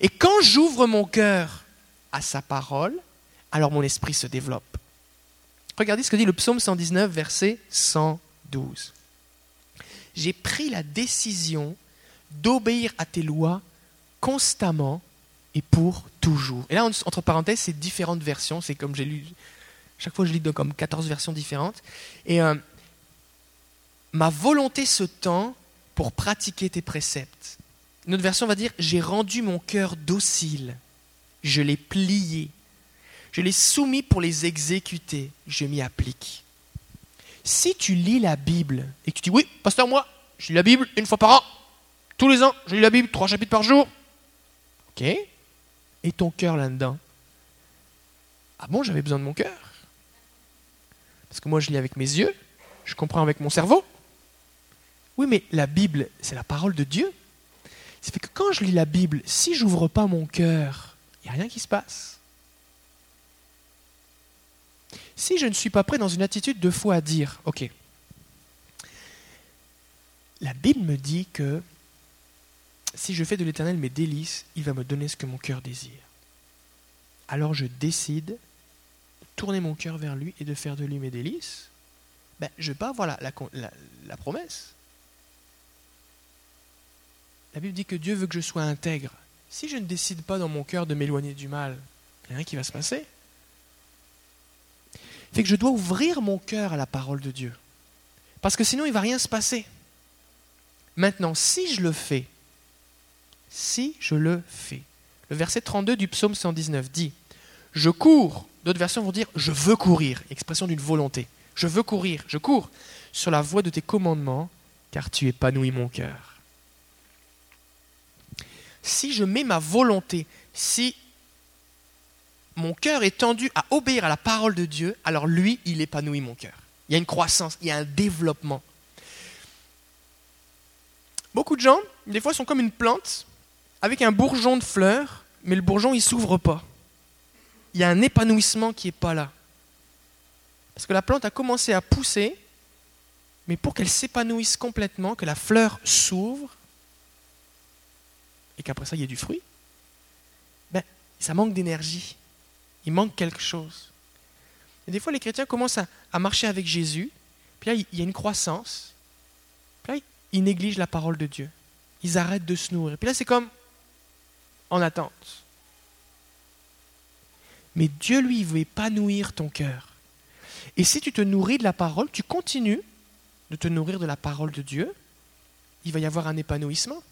Et quand j'ouvre mon cœur, à sa parole, alors mon esprit se développe. Regardez ce que dit le psaume 119, verset 112. J'ai pris la décision d'obéir à tes lois constamment et pour toujours. Et là, entre parenthèses, c'est différentes versions. C'est comme j'ai lu. Chaque fois, je lis comme 14 versions différentes. Et euh, ma volonté se tend pour pratiquer tes préceptes. Une autre version va dire J'ai rendu mon cœur docile. Je l'ai plié. Je l'ai soumis pour les exécuter. Je m'y applique. Si tu lis la Bible et que tu dis Oui, pasteur, moi, je lis la Bible une fois par an. Tous les ans, je lis la Bible trois chapitres par jour. Ok Et ton cœur là-dedans? Ah bon, j'avais besoin de mon cœur? Parce que moi, je lis avec mes yeux, je comprends avec mon cerveau. Oui, mais la Bible, c'est la parole de Dieu. Ça fait que quand je lis la Bible, si j'ouvre pas mon cœur, il n'y a rien qui se passe. Si je ne suis pas prêt dans une attitude de foi à dire, ok, la Bible me dit que si je fais de l'Éternel mes délices, il va me donner ce que mon cœur désire. Alors je décide de tourner mon cœur vers lui et de faire de lui mes délices. Ben, je ne vais pas avoir la, la promesse. La Bible dit que Dieu veut que je sois intègre. Si je ne décide pas dans mon cœur de m'éloigner du mal, il n'y a rien qui va se passer. Fait que je dois ouvrir mon cœur à la parole de Dieu. Parce que sinon, il ne va rien se passer. Maintenant, si je le fais, si je le fais, le verset 32 du psaume 119 dit Je cours, d'autres versions vont dire Je veux courir, expression d'une volonté. Je veux courir, je cours sur la voie de tes commandements, car tu épanouis mon cœur. Si je mets ma volonté, si mon cœur est tendu à obéir à la parole de Dieu, alors lui, il épanouit mon cœur. Il y a une croissance, il y a un développement. Beaucoup de gens, des fois, sont comme une plante avec un bourgeon de fleurs, mais le bourgeon, il s'ouvre pas. Il y a un épanouissement qui n'est pas là. Parce que la plante a commencé à pousser, mais pour qu'elle s'épanouisse complètement, que la fleur s'ouvre, et qu'après ça, il y ait du fruit, ben, ça manque d'énergie. Il manque quelque chose. Et des fois, les chrétiens commencent à, marcher avec Jésus, puis là, il y a une croissance, ils négligent la parole de Dieu. Ils arrêtent de se nourrir. Puis là, c'est comme en attente. Mais Dieu, lui, veut épanouir ton cœur. Et si tu te nourris de la parole, tu continues de te nourrir de la parole de Dieu, il va y avoir un épanouissement.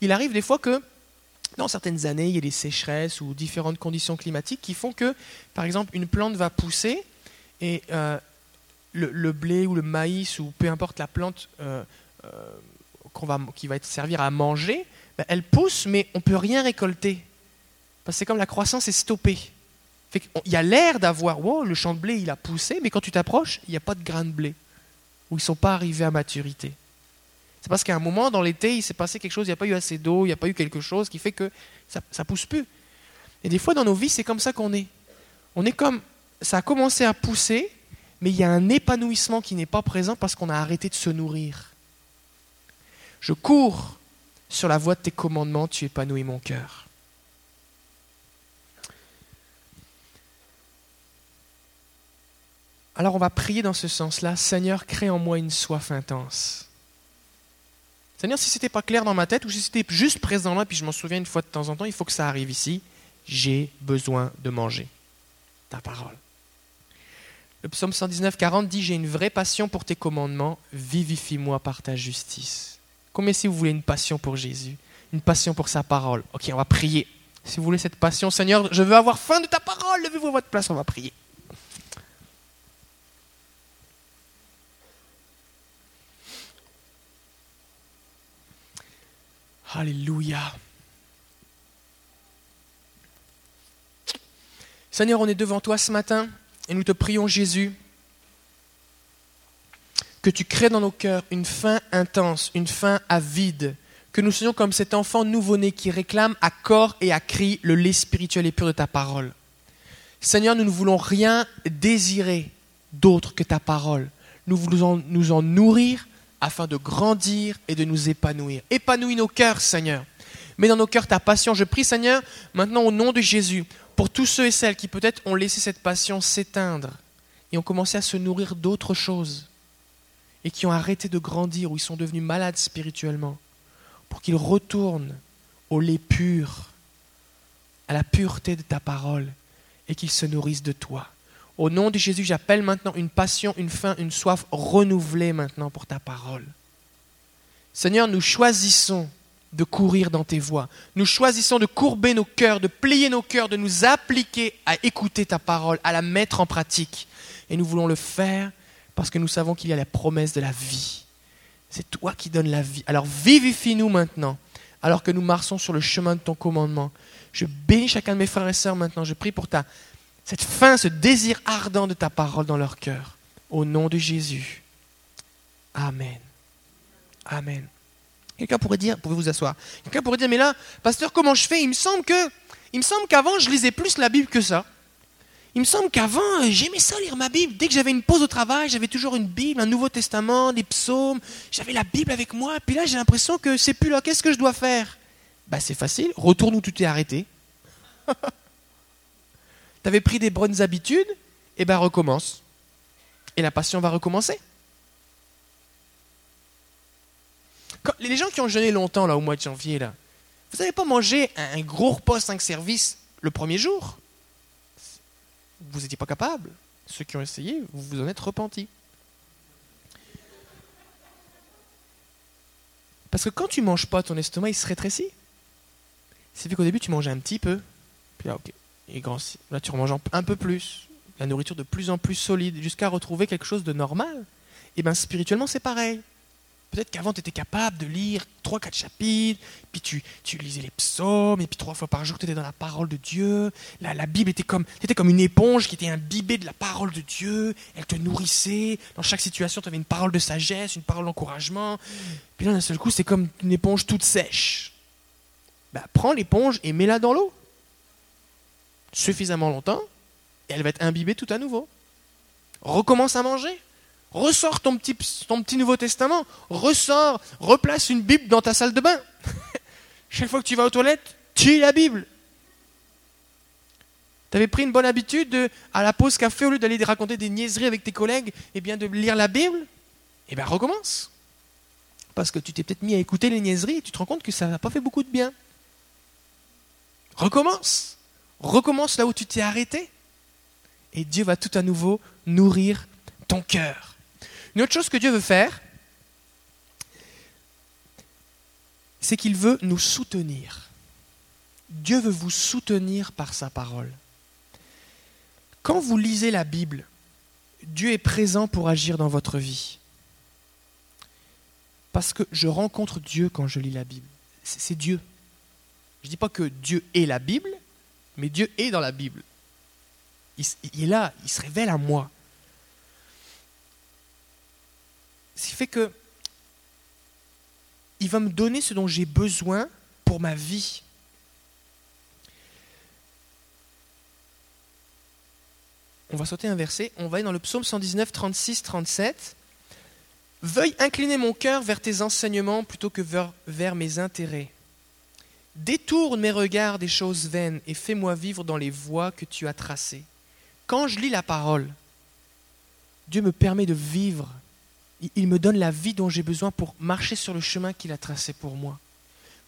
Il arrive des fois que dans certaines années, il y a des sécheresses ou différentes conditions climatiques qui font que, par exemple, une plante va pousser et euh, le, blé ou le maïs ou peu importe la plante euh, euh, va, qui va être servir à manger, ben, elle pousse, mais on ne peut rien récolter. Parce que c'est comme la croissance est stoppée. il y a l'air d'avoir, wow, le champ de blé, il a poussé, mais quand tu t'approches, il n'y a pas de grains de blé, ou ils ne sont pas arrivés à maturité. C'est parce qu'à un moment, dans l'été, il s'est passé quelque chose, il n'y a pas eu assez d'eau, il n'y a pas eu quelque chose qui fait que ça ne pousse plus. Et des fois, dans nos vies, c'est comme ça qu'on est. On est comme, ça a commencé à pousser, mais il y a un épanouissement qui n'est pas présent parce qu'on a arrêté de se nourrir. Je cours sur la voie de tes commandements, tu épanouis mon cœur. Alors on va prier dans ce sens-là, Seigneur, crée en moi une soif intense. Seigneur, si ce n'était pas clair dans ma tête ou si c'était juste présent là, puis je m'en souviens une fois de temps en temps, il faut que ça arrive ici. J'ai besoin de manger ta parole. Le psaume 119, 40 dit J'ai une vraie passion pour tes commandements, vivifie-moi par ta justice. Combien si vous voulez une passion pour Jésus, une passion pour sa parole? Ok, on va prier. Si vous voulez cette passion, Seigneur, je veux avoir faim de ta parole, levez-vous à votre place, on va prier. Alléluia. Seigneur, on est devant toi ce matin. Et nous te prions, Jésus, que tu crées dans nos cœurs une faim intense, une faim avide, que nous soyons comme cet enfant nouveau-né qui réclame à corps et à cri le lait spirituel et pur de ta parole. Seigneur, nous ne voulons rien désirer d'autre que ta parole. Nous voulons nous en nourrir afin de grandir et de nous épanouir. Épanouis nos cœurs, Seigneur. Mets dans nos cœurs ta passion. Je prie, Seigneur, maintenant au nom de Jésus, pour tous ceux et celles qui peut-être ont laissé cette passion s'éteindre et ont commencé à se nourrir d'autres choses et qui ont arrêté de grandir ou ils sont devenus malades spirituellement, pour qu'ils retournent au lait pur, à la pureté de ta parole et qu'ils se nourrissent de toi. Au nom de Jésus, j'appelle maintenant une passion, une faim, une soif renouvelée maintenant pour ta parole. Seigneur, nous choisissons de courir dans tes voies. Nous choisissons de courber nos cœurs, de plier nos cœurs, de nous appliquer à écouter ta parole, à la mettre en pratique. Et nous voulons le faire parce que nous savons qu'il y a la promesse de la vie. C'est toi qui donnes la vie. Alors vivifie-nous maintenant, alors que nous marchons sur le chemin de ton commandement. Je bénis chacun de mes frères et sœurs maintenant. Je prie pour ta, cette faim, ce désir ardent de ta parole dans leur cœur. Au nom de Jésus. Amen. Amen. Quelqu'un pourrait dire, pouvez vous asseoir. Quelqu'un pourrait dire, mais là, pasteur, comment je fais? Il me semble qu'avant, je lisais plus la Bible que ça. Il me semble qu'avant, j'aimais ça lire ma Bible. Dès que j'avais une pause au travail, j'avais toujours une Bible, un Nouveau Testament, des psaumes. J'avais la Bible avec moi. Puis là, j'ai l'impression que c'est plus là. Qu'est-ce que je dois faire? Bah, c'est facile. Retourne où tu t'es arrêté. tu avais pris des bonnes habitudes, et ben recommence. Et la passion va recommencer. les gens qui ont jeûné longtemps là au mois de janvier, là, vous n'avez pas mangé un gros repas 5 services le premier jour? Vous n'étiez pas capable. Ceux qui ont essayé, vous vous en êtes repentis. Parce que quand tu manges pas, ton estomac il se rétrécit. C'est fait qu'au début tu mangeais un petit peu, puis là ok, il grossit. Là tu remanges un peu plus, la nourriture de plus en plus solide, jusqu'à retrouver quelque chose de normal. Et bien spirituellement c'est pareil. Peut-être qu'avant, tu étais capable de lire 3-4 chapitres, puis tu, tu, lisais les psaumes, et puis trois fois par jour, tu étais dans la parole de Dieu. La, la Bible était comme, était comme une éponge qui était imbibée de la parole de Dieu. Elle te nourrissait. Dans chaque situation, tu avais une parole de sagesse, une parole d'encouragement. Puis là, d'un seul coup, c'est comme une éponge toute sèche. Bah, prends l'éponge et mets-la dans l'eau. Suffisamment longtemps, et elle va être imbibée tout à nouveau. Recommence à manger. Ressors ton petit, Nouveau Testament, ressors, replace une Bible dans ta salle de bain. Chaque fois que tu vas aux toilettes, tu la Bible. Tu avais pris une bonne habitude de, à la pause café, au lieu d'aller raconter des niaiseries avec tes collègues, eh bien de lire la Bible? Eh bien recommence. Parce que tu t'es peut-être mis à écouter les niaiseries et tu te rends compte que ça n'a pas fait beaucoup de bien. Recommence. Recommence là où tu t'es arrêté. Et Dieu va tout à nouveau nourrir ton cœur. Une autre chose que Dieu veut faire, c'est qu'il veut nous soutenir. Dieu veut vous soutenir par sa parole. Quand vous lisez la Bible, Dieu est présent pour agir dans votre vie. Parce que je rencontre Dieu quand je lis la Bible. C'est Dieu. Je ne dis pas que Dieu est la Bible, mais Dieu est dans la Bible. Il, est là, il se révèle à moi. Ce qui fait que il va me donner ce dont j'ai besoin pour ma vie. On va sauter un verset, on va aller dans le psaume 119, 36, 37. Veuille incliner mon cœur vers tes enseignements plutôt que vers, vers mes intérêts. Détourne mes regards des choses vaines et fais-moi vivre dans les voies que tu as tracées. Quand je lis la parole, Dieu me permet de vivre il me donne la vie dont j'ai besoin pour marcher sur le chemin qu'il a tracé pour moi.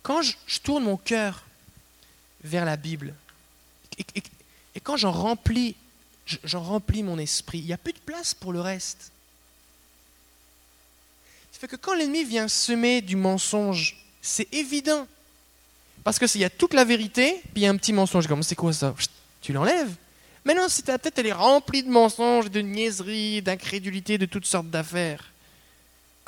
Quand je, tourne mon cœur vers la Bible, et, quand j'en remplis, j'en remplis mon esprit, il n'y a plus de place pour le reste. Ça fait que quand l'ennemi vient semer du mensonge, c'est évident. Parce que s'il y a toute la vérité, puis il y a un petit mensonge, comme c'est quoi ça? Tu l'enlèves. Mais non, si ta tête elle est remplie de mensonges, de niaiseries, d'incrédulité, de toutes sortes d'affaires,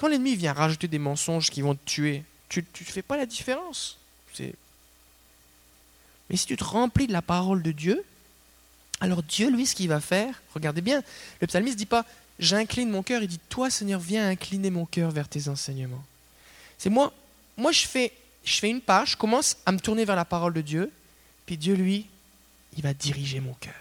quand l'ennemi vient rajouter des mensonges qui vont te tuer, tu ne fais pas la différence. Mais si tu te remplis de la parole de Dieu, alors Dieu, lui, ce qu'il va faire, regardez bien, le psalmiste ne dit pas j'incline mon cœur, il dit toi, Seigneur, viens incliner mon cœur vers tes enseignements. C'est moi, moi je fais, je fais une page, je commence à me tourner vers la parole de Dieu, puis Dieu, lui, il va diriger mon cœur.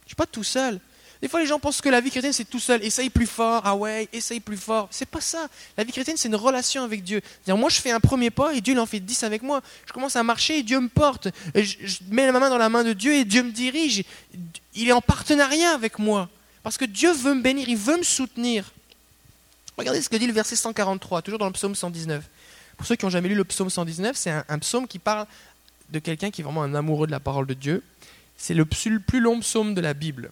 Je ne suis pas tout seul. Des fois, les gens pensent que la vie chrétienne, c'est tout seul. Essaye plus fort. Ah ouais, essaye plus fort. C'est pas ça. La vie chrétienne, c'est une relation avec Dieu. -dire, moi, je fais un premier pas et Dieu il en fait dix avec moi. Je commence à marcher et Dieu me porte. je, je, mets ma main dans la main de Dieu et Dieu me dirige. Il est en partenariat avec moi. Parce que Dieu veut me bénir, il veut me soutenir. Regardez ce que dit le verset 143, toujours dans le psaume 119. Pour ceux qui n'ont jamais lu le psaume 119, c'est un, psaume qui parle de quelqu'un qui est vraiment un amoureux de la parole de Dieu. C'est le plus long psaume de la Bible.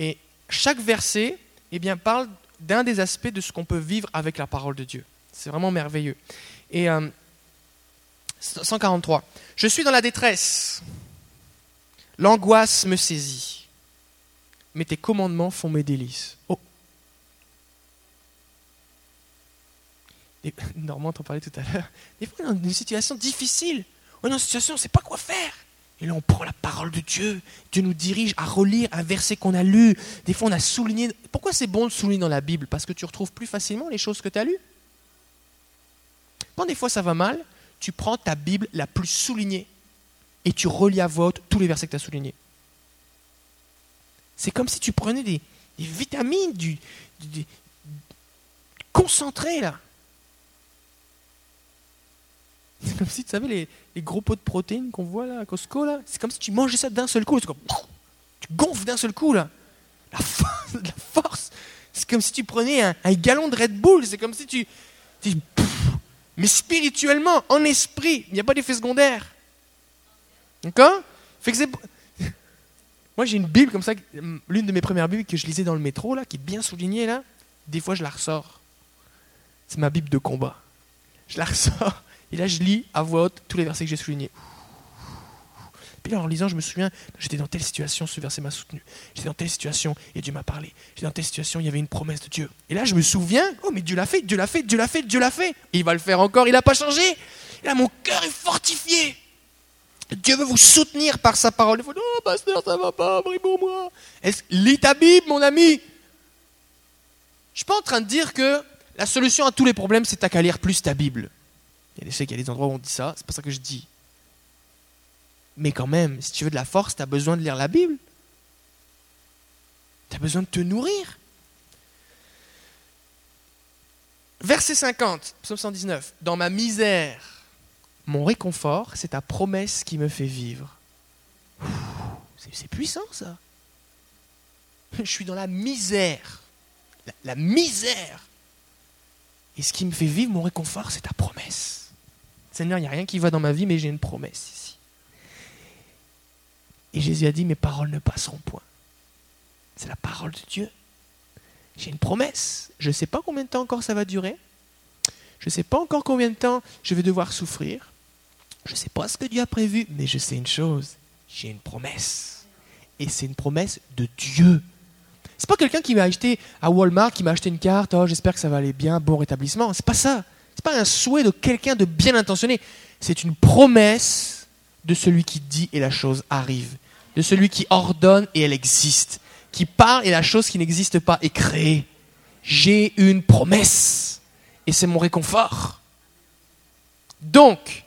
Et chaque verset eh bien, parle d'un des aspects de ce qu'on peut vivre avec la parole de Dieu. C'est vraiment merveilleux. Et 143. Euh, Je suis dans la détresse. L'angoisse me saisit. Mais tes commandements font mes délices. Oh. Normand t'en parlait tout à l'heure. Des fois, on est dans une situation difficile. On est dans une situation, on ne sait pas quoi faire. Et là, on prend la parole de Dieu. Dieu nous dirige à relire un verset qu'on a lu. Des fois, on a souligné. Pourquoi c'est bon de souligner dans la Bible? Parce que tu retrouves plus facilement les choses que tu as lues. Quand des fois ça va mal, tu prends ta Bible la plus soulignée et tu relis à vote tous les versets que tu as soulignés. C'est comme si tu prenais des, vitamines, du, là. C'est comme si, tu savais, les, gros pots de protéines qu'on voit là à Costco, là, c'est comme si tu mangeais ça d'un seul coup. Comme, tu gonfles d'un seul coup, là. La force. C'est comme si tu prenais un, un, gallon de Red Bull. C'est comme si tu. mais spirituellement, en esprit, il n'y a pas d'effet secondaire. D'accord? Fait que c'est... Moi, j'ai une Bible comme ça, l'une de mes premières Bibles que je lisais dans le métro, là, qui est bien soulignée, là. Des fois, je la ressors. C'est ma Bible de combat. Je la ressors. Et là, je lis à voix haute tous les versets que j'ai soulignés. Puis là, en lisant, je me souviens, j'étais dans telle situation, ce verset m'a soutenu. J'étais dans telle situation et Dieu m'a parlé. J'étais dans telle situation, il y avait une promesse de Dieu. Et là, je me souviens, oh, mais Dieu l'a fait, Dieu l'a fait, Dieu l'a fait, Dieu l'a fait. Il va le faire encore, il n'a pas changé. Là, mon cœur est fortifié. Dieu veut vous soutenir par sa parole. Il faut, oh, pasteur, ça va pas, prie pour moi. Lis ta Bible, mon ami. Je ne suis pas en train de dire que la solution à tous les problèmes, c'est qu'à lire plus ta Bible. Il y a des, il y a des endroits où on dit ça, c'est pas ça que je dis. Mais quand même, si tu veux de la force, tu as besoin de lire la Bible. Tu as besoin de te nourrir. Verset 50, psaume 119. Dans ma misère, mon réconfort, c'est ta promesse qui me fait vivre. C'est puissant ça. Je suis dans la misère. la misère. Et ce qui me fait vivre mon réconfort, c'est ta promesse. Seigneur, il n'y a rien qui va dans ma vie, mais j'ai une promesse ici. Et Jésus a dit, mes paroles ne passeront point. C'est la parole de Dieu. J'ai une promesse. Je ne sais pas combien de temps encore ça va durer. Je ne sais pas encore combien de temps je vais devoir souffrir. Je ne sais pas ce que Dieu a prévu, mais je sais une chose. J'ai une promesse. Et c'est une promesse de Dieu. C'est pas quelqu'un qui m'a acheté à Walmart, qui m'a acheté une carte, oh, j'espère que ça va aller bien, bon rétablissement. C'est pas ça n'est pas un souhait de quelqu'un de bien intentionné. C'est une promesse de celui qui dit et la chose arrive. De celui qui ordonne et elle existe. Qui parle et la chose qui n'existe pas est créée. J'ai une promesse. Et c'est mon réconfort. Donc,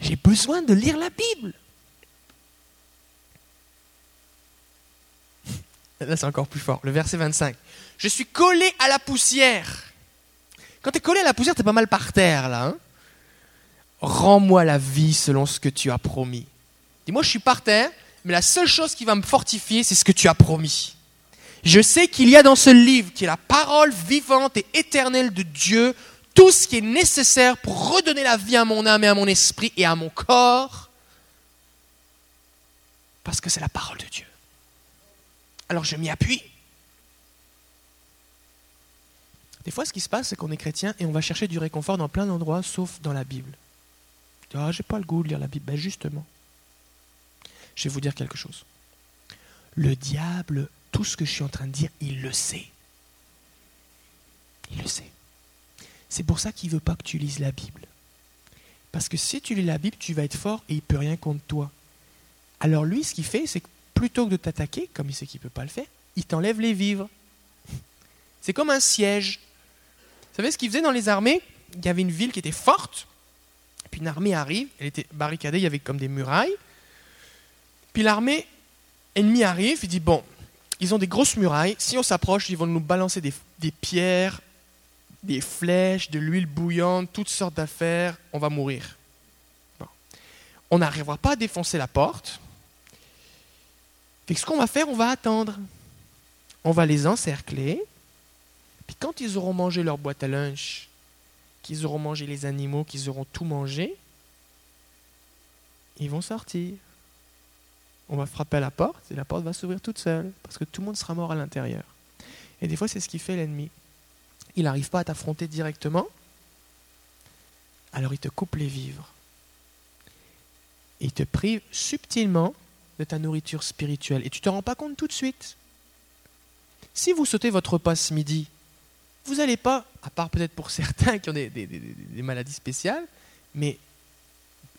j'ai besoin de lire la Bible. Là, c'est encore plus fort. Le verset 25. Je suis collé à la poussière quand tu es collé à la poussière, tu es pas mal par terre là. Hein. Rends-moi la vie selon ce que tu as promis. Dis-moi, je suis par terre, mais la seule chose qui va me fortifier, c'est ce que tu as promis. Je sais qu'il y a dans ce livre, qui est la parole vivante et éternelle de Dieu, tout ce qui est nécessaire pour redonner la vie à mon âme et à mon esprit et à mon corps, parce que c'est la parole de Dieu. Alors je m'y appuie. Des fois, ce qui se passe, c'est qu'on est chrétien et on va chercher du réconfort dans plein d'endroits, sauf dans la Bible. Ah, j'ai pas le goût de lire la Bible. Ben justement, je vais vous dire quelque chose. Le diable, tout ce que je suis en train de dire, il le sait. Il le sait. C'est pour ça qu'il ne veut pas que tu lises la Bible. Parce que si tu lis la Bible, tu vas être fort et il ne peut rien contre toi. Alors lui, ce qu'il fait, c'est que plutôt que de t'attaquer, comme il sait qu'il ne peut pas le faire, il t'enlève les vivres. C'est comme un siège. Vous savez ce qu'ils faisaient dans les armées? Il y avait une ville qui était forte, puis une armée arrive, elle était barricadée, il y avait comme des murailles. Puis l'armée ennemie arrive, il dit Bon, ils ont des grosses murailles. Si on s'approche, ils vont nous balancer des, pierres, des flèches, de l'huile bouillante, toutes sortes d'affaires. On va mourir. On n'arrivera pas à défoncer la porte. Fait que ce qu'on va faire, on va attendre. On va les encercler. Puis quand ils auront mangé leur boîte à lunch, qu'ils auront mangé les animaux, qu'ils auront tout mangé, ils vont sortir. On va frapper à la porte et la porte va s'ouvrir toute seule parce que tout le monde sera mort à l'intérieur. Et des fois, c'est ce qui fait l'ennemi. Il n'arrive pas à t'affronter directement, alors il te coupe les vivres. Il te prive subtilement de ta nourriture spirituelle et tu ne te rends pas compte tout de suite. Si vous sautez votre repas ce midi, vous n'allez pas, à part peut-être pour certains qui ont des, des maladies spéciales, mais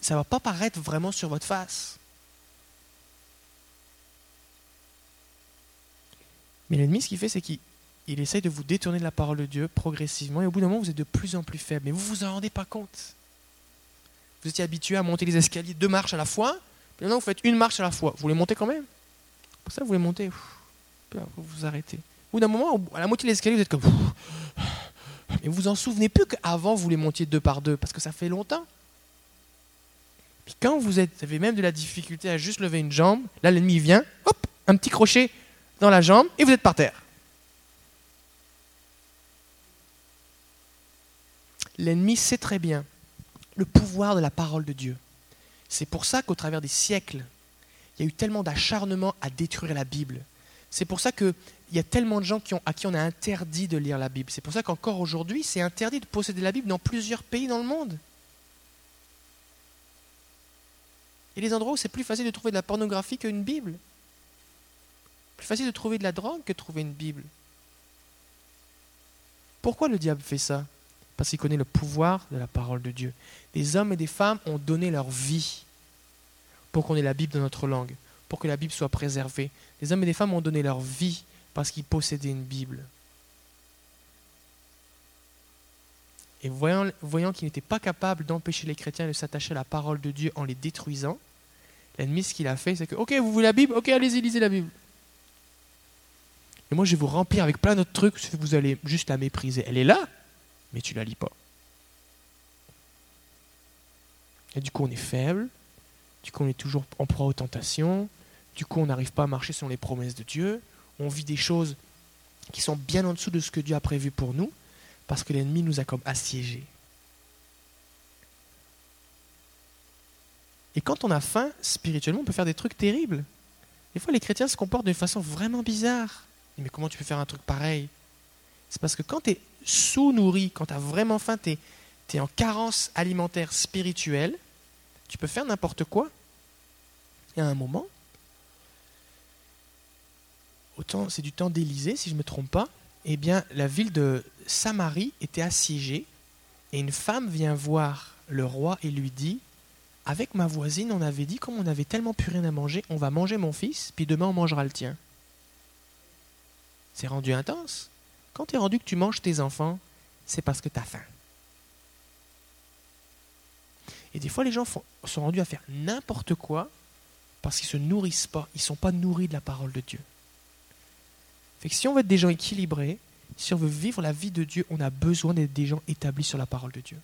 ça ne va pas paraître vraiment sur votre face. Mais l'ennemi, ce qu'il fait, c'est qu'il essaye de vous détourner de la parole de Dieu progressivement, et au bout d'un moment, vous êtes de plus en plus faible. Mais vous ne vous en rendez pas compte. Vous étiez habitué à monter les escaliers deux marches à la fois, maintenant vous faites une marche à la fois. Vous les montez quand même? Pour ça, vous les montez, vous vous arrêtez. Bout d'un moment, à la moitié de l'escalier, vous êtes comme... Et vous vous en souvenez plus qu'avant, vous les montiez deux par deux, parce que ça fait longtemps. Puis quand vous, êtes, avez même de la difficulté à juste lever une jambe, là l'ennemi vient, hop, un petit crochet dans la jambe et vous êtes par terre. L'ennemi sait très bien le pouvoir de la parole de Dieu. C'est pour ça qu'au travers des siècles, il y a eu tellement d'acharnement à détruire la Bible. C'est pour ça qu'il y a tellement de gens à qui on a interdit de lire la Bible. C'est pour ça qu'encore aujourd'hui, c'est interdit de posséder la Bible dans plusieurs pays dans le monde. Il y a des endroits où c'est plus facile de trouver de la pornographie qu'une Bible. Plus facile de trouver de la drogue que de trouver une Bible. Pourquoi le diable fait ça? Parce qu'il connaît le pouvoir de la parole de Dieu. Des hommes et des femmes ont donné leur vie pour qu'on ait la Bible dans notre langue, pour que la Bible soit préservée. Des hommes et des femmes ont donné leur vie parce qu'ils possédaient une Bible. Et voyant, voyant qu'il n'était pas capable d'empêcher les chrétiens de s'attacher à la parole de Dieu en les détruisant, l'ennemi, ce qu'il a fait, c'est que, ok, vous voulez la Bible? Ok, allez-y, lisez la Bible. Et moi, je vais vous remplir avec plein d'autres trucs, vous allez juste la mépriser. Elle est là, mais tu la lis pas. Et du coup, on est faible, du coup, on est toujours en proie aux tentations, du coup, on n'arrive pas à marcher sur les promesses de Dieu, on vit des choses qui sont bien en dessous de ce que Dieu a prévu pour nous, parce que l'ennemi nous a comme assiégés. Et quand on a faim, spirituellement, on peut faire des trucs terribles. Des fois, les chrétiens se comportent d'une façon vraiment bizarre. Mais comment tu peux faire un truc pareil? C'est parce que quand tu es sous-nourri, quand tu as vraiment faim, tu es, en carence alimentaire spirituelle, tu peux faire n'importe quoi. Il y a un moment, c'est du temps d'Élysée, si je ne me trompe pas, eh bien, la ville de Samarie était assiégée et une femme vient voir le roi et lui dit Avec ma voisine, on avait dit, comme on avait tellement plus rien à manger, on va manger mon fils, puis demain on mangera le tien. C'est rendu intense. Quand tu es rendu que tu manges tes enfants, c'est parce que tu as faim. Et des fois, les gens sont rendus à faire n'importe quoi parce qu'ils ne se nourrissent pas, ils ne sont pas nourris de la parole de Dieu. Fait que si on veut être des gens équilibrés, si on veut vivre la vie de Dieu, on a besoin d'être des gens établis sur la parole de Dieu.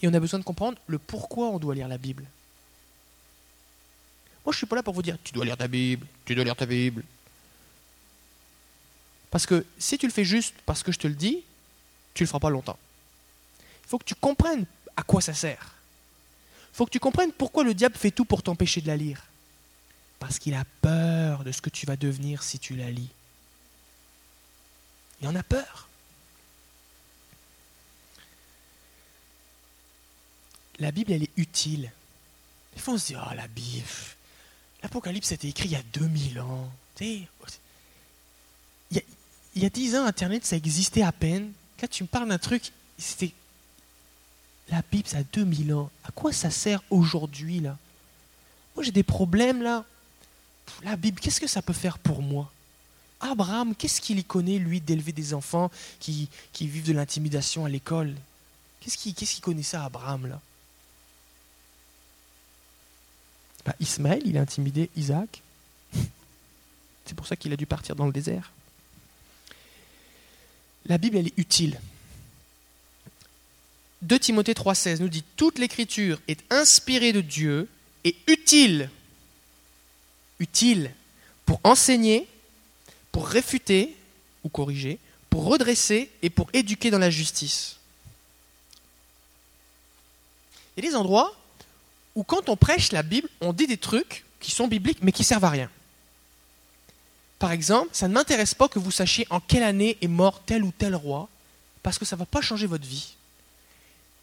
Et on a besoin de comprendre le pourquoi on doit lire la Bible. Moi, je ne suis pas là pour vous dire, tu dois lire ta Bible, tu dois lire ta Bible. Parce que si tu le fais juste parce que je te le dis, tu ne le feras pas longtemps. Il faut que tu comprennes à quoi ça sert. Il faut que tu comprennes pourquoi le diable fait tout pour t'empêcher de la lire. Parce qu'il a peur de ce que tu vas devenir si tu la lis. Il en a peur. La Bible, elle est utile. Des fois, on se dit, oh, la Bible, l'Apocalypse, c'était écrit il y a 2000 ans. Il il y a 10 ans, Internet, ça existait à peine. Quand tu me parles d'un truc, c'était... La Bible, ça a 2000 ans. À quoi ça sert aujourd'hui, là? Moi, j'ai des problèmes, là la Bible, qu'est-ce que ça peut faire pour moi? Abraham, qu'est-ce qu'il y connaît, lui, d'élever des enfants qui, vivent de l'intimidation à l'école? Qu'est-ce qu'il connaît ça, Abraham, là? Bah, Ismaël, il a intimidé Isaac? C'est pour ça qu'il a dû partir dans le désert. La Bible, elle est utile. 2 Timothée 3,16 nous dit Toute l'écriture est inspirée de Dieu et utile. Utile pour enseigner, pour réfuter ou corriger, pour redresser et pour éduquer dans la justice. Il y a des endroits où quand on prêche la Bible, on dit des trucs qui sont bibliques mais qui servent à rien. Par exemple, ça ne m'intéresse pas que vous sachiez en quelle année est mort tel ou tel roi, parce que ça ne va pas changer votre vie.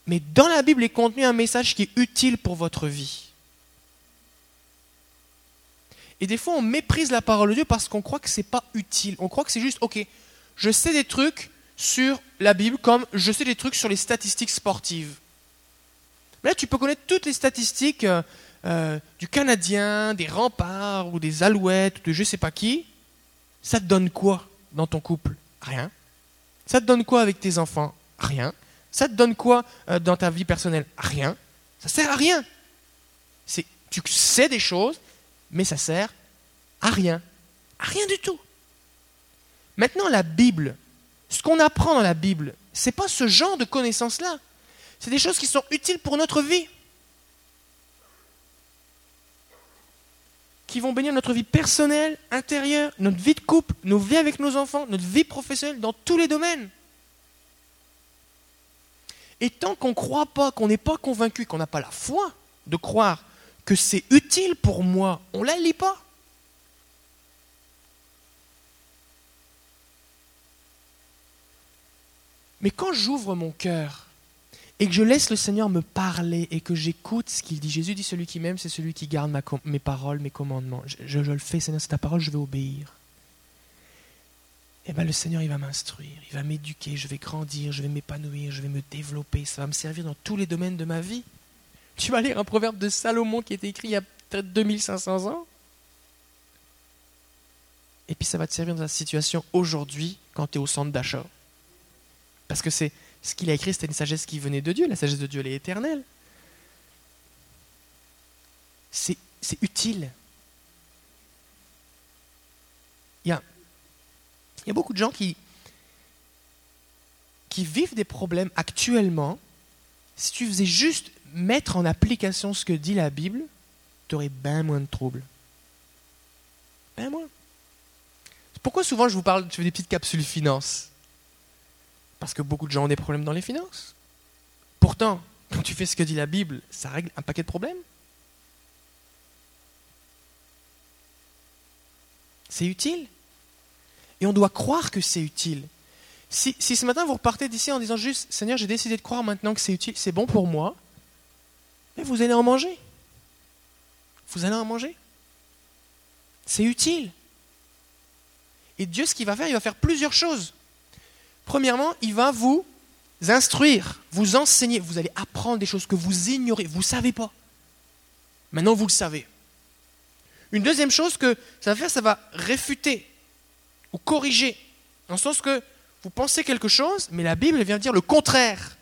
Mais dans la Bible est contenu un message qui est utile pour votre vie. Et des fois, on méprise la parole de Dieu parce qu'on croit que ce n'est pas utile. On croit que c'est juste, ok, je sais des trucs sur la Bible comme je sais des trucs sur les statistiques sportives. Mais là, tu peux connaître toutes les statistiques euh, euh, du Canadien, des remparts ou des alouettes ou de je sais pas qui. Ça te donne quoi dans ton couple? Rien. Ça te donne quoi avec tes enfants? Rien. Ça te donne quoi euh, dans ta vie personnelle? Rien. Ça sert à rien. C'est, tu sais des choses, mais ça sert à rien. À rien du tout. Maintenant, la Bible, ce qu'on apprend dans la Bible, ce n'est pas ce genre de connaissances-là. C'est des choses qui sont utiles pour notre vie. Qui vont bénir notre vie personnelle, intérieure, notre vie de couple, nos vies avec nos enfants, notre vie professionnelle, dans tous les domaines. Et tant qu'on ne croit pas, qu'on n'est pas convaincu, qu'on n'a pas la foi de croire que c'est utile pour moi, on ne la lit pas. Mais quand j'ouvre mon cœur et que je laisse le Seigneur me parler et que j'écoute ce qu'il dit, Jésus dit celui qui m'aime, c'est celui qui garde mes paroles, mes commandements. Je, je le fais, Seigneur, c'est ta parole, je vais obéir. Eh bien, le Seigneur, il va m'instruire, il va m'éduquer, je vais grandir, je vais m'épanouir, je vais me développer, ça va me servir dans tous les domaines de ma vie. Tu vas lire un proverbe de Salomon qui été écrit il y a peut-être 2500 ans. Et puis ça va te servir dans ta situation aujourd'hui quand tu es au centre d'achat. Parce que c'est ce qu'il a écrit, c'était une sagesse qui venait de Dieu. La sagesse de Dieu, elle est éternelle. C'est utile. Il y a il y a beaucoup de gens qui, vivent des problèmes actuellement. Si tu faisais juste mettre en application ce que dit la Bible, tu aurais bien moins de troubles. Bien moins. Pourquoi souvent je vous parle, je fais des petites capsules finances Parce que beaucoup de gens ont des problèmes dans les finances. Pourtant, quand tu fais ce que dit la Bible, ça règle un paquet de problèmes. C'est utile. Et on doit croire que c'est utile. Si, ce matin vous repartez d'ici en disant juste Seigneur, j'ai décidé de croire maintenant que c'est utile, c'est bon pour moi, mais vous allez en manger. Vous allez en manger. C'est utile. Et Dieu, ce qu'il va faire, il va faire plusieurs choses. Premièrement, il va vous instruire, vous enseigner. Vous allez apprendre des choses que vous ignorez, vous ne savez pas. Maintenant, vous le savez. Une deuxième chose que ça va faire, ça va réfuter ou corriger, dans le sens que vous pensez quelque chose, mais la Bible vient dire le contraire.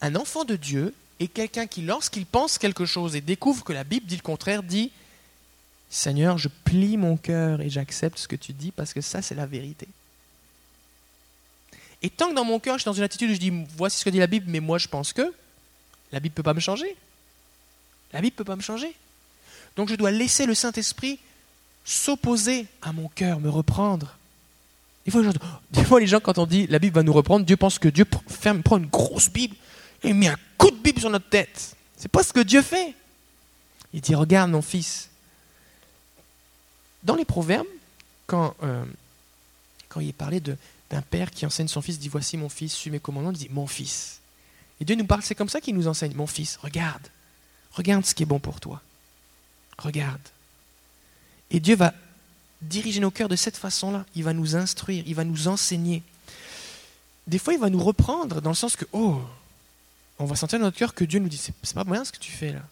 Un enfant de Dieu est quelqu'un qui, lorsqu'il pense quelque chose et découvre que la Bible dit le contraire, dit Seigneur, je plie mon cœur et j'accepte ce que tu dis parce que ça, c'est la vérité. Et tant que dans mon cœur, je suis dans une attitude où je dis Voici ce que dit la Bible, mais moi, je pense que, la Bible ne peut pas me changer. La Bible ne peut pas me changer. Donc je dois laisser le Saint-Esprit s'opposer à mon cœur, me reprendre. Des fois, des fois, les gens, quand on dit la Bible va nous reprendre, Dieu pense que Dieu prend une grosse Bible et met un coup de Bible sur notre tête. C'est pas ce que Dieu fait. Il dit Regarde, mon fils. Dans les proverbes, quand, euh, quand il est parlé d'un père qui enseigne son fils, dit Voici mon fils, suis mes commandements, il dit Mon fils. Et Dieu nous parle, c'est comme ça qu'il nous enseigne Mon fils, regarde. Regarde ce qui est bon pour toi. Regarde. Et Dieu va diriger nos cœurs de cette façon-là. Il va nous instruire, il va nous enseigner. Des fois, il va nous reprendre dans le sens que, oh, on va sentir dans notre cœur que Dieu nous dit, c'est pas bien ce que tu fais là.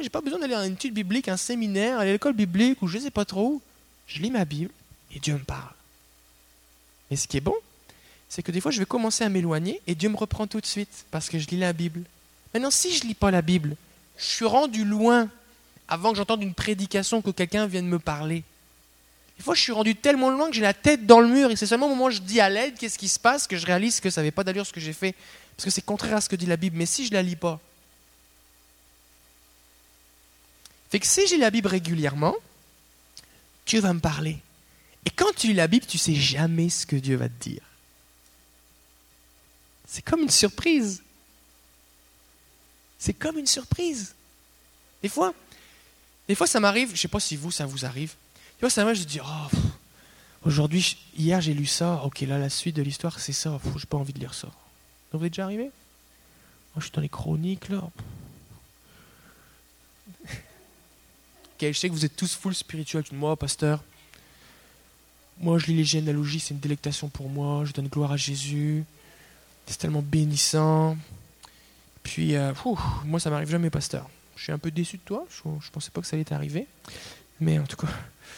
J'ai pas besoin d'aller à une étude biblique, un séminaire, à l'école biblique ou je ne sais pas trop où. Je lis ma Bible et Dieu me parle. Et ce qui est bon, c'est que des fois je vais commencer à m'éloigner et Dieu me reprend tout de suite parce que je lis la Bible. Maintenant, si je ne lis pas la Bible, je suis rendu loin avant que j'entende une prédication, que quelqu'un vienne me parler. Des fois, je suis rendu tellement loin que j'ai la tête dans le mur et c'est seulement au moment où je dis à l'aide qu'est-ce qui se passe que je réalise que ça n'avait pas d'allure ce que j'ai fait. Parce que c'est contraire à ce que dit la Bible. Mais si je ne la lis pas, fait que si j'ai la Bible régulièrement, Dieu va me parler. Et quand tu lis la Bible, tu sais jamais ce que Dieu va te dire. C'est comme une surprise. C'est comme une surprise. Des fois, des fois ça m'arrive, je ne sais pas si vous, ça vous arrive. Des fois, ça m'arrive, je dis, oh, aujourd'hui, hier j'ai lu ça, ok, là, la suite de l'histoire, c'est ça, je n'ai pas envie de lire ça. Ça vous est déjà arrivé? Moi, je suis dans les chroniques, là. je sais que vous êtes tous full spirituels. Moi, pasteur, moi, je lis les généalogies, c'est une délectation pour moi. Je donne gloire à Jésus. C'est tellement bénissant. Puis, euh, moi, ça m'arrive jamais, pasteur. Je suis un peu déçu de toi. Je, ne pensais pas que ça allait t'arriver. Mais en tout cas,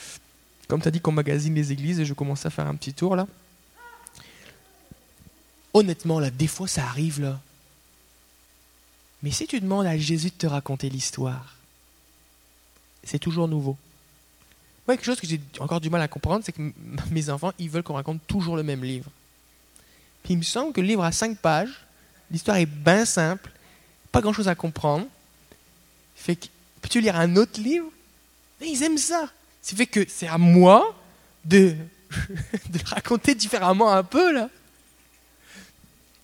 comme tu as dit qu'on magazine les églises, et je commence à faire un petit tour là. Honnêtement, là, des fois, ça arrive là. Mais si tu demandes à Jésus de te raconter l'histoire, c'est toujours nouveau. Moi, quelque chose que j'ai encore du mal à comprendre, c'est que mes enfants, ils veulent qu'on raconte toujours le même livre. Puis il me semble que le livre a cinq pages, l'histoire est bien simple, pas grand-chose à comprendre. Fait que, peux-tu lire un autre livre? Mais ils aiment ça. C'est fait que c'est à moi de, de raconter différemment un peu, là.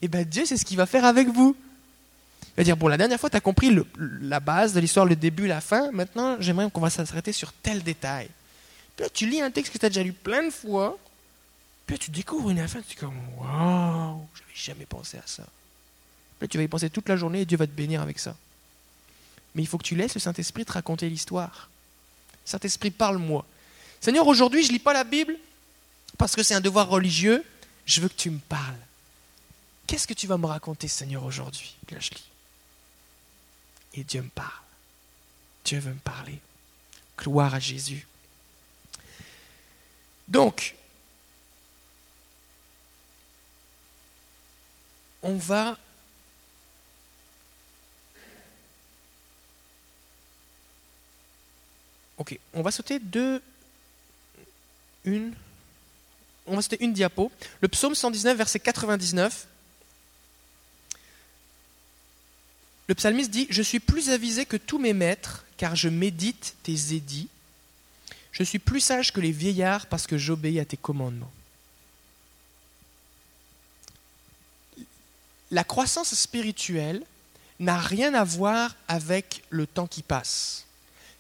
Et bien Dieu, c'est ce qu'il va faire avec vous. Il va dire, bon, la dernière fois, tu as compris la base de l'histoire, le début, la fin. Maintenant, j'aimerais qu'on va s'arrêter sur tel détail. Puis là, tu lis un texte que tu as déjà lu plein de fois. Puis là, tu découvres une fin, tu dis comme, waouh, j'avais jamais pensé à ça. Puis là, tu vas y penser toute la journée et Dieu va te bénir avec ça. Mais il faut que tu laisses le Saint-Esprit te raconter l'histoire. Saint-Esprit, parle-moi. Seigneur, aujourd'hui, je ne lis pas la Bible parce que c'est un devoir religieux. Je veux que tu me parles. Qu'est-ce que tu vas me raconter, Seigneur, aujourd'hui? Là, je lis. Et Dieu me parle. Dieu veut me parler. Gloire à Jésus. Donc, on va Ok, on va sauter deux, une, on va sauter une diapo. Le psaume 119, verset 99. Le psalmiste dit Je suis plus avisé que tous mes maîtres, car je médite tes édits. Je suis plus sage que les vieillards, parce que j'obéis à tes commandements. La croissance spirituelle n'a rien à voir avec le temps qui passe.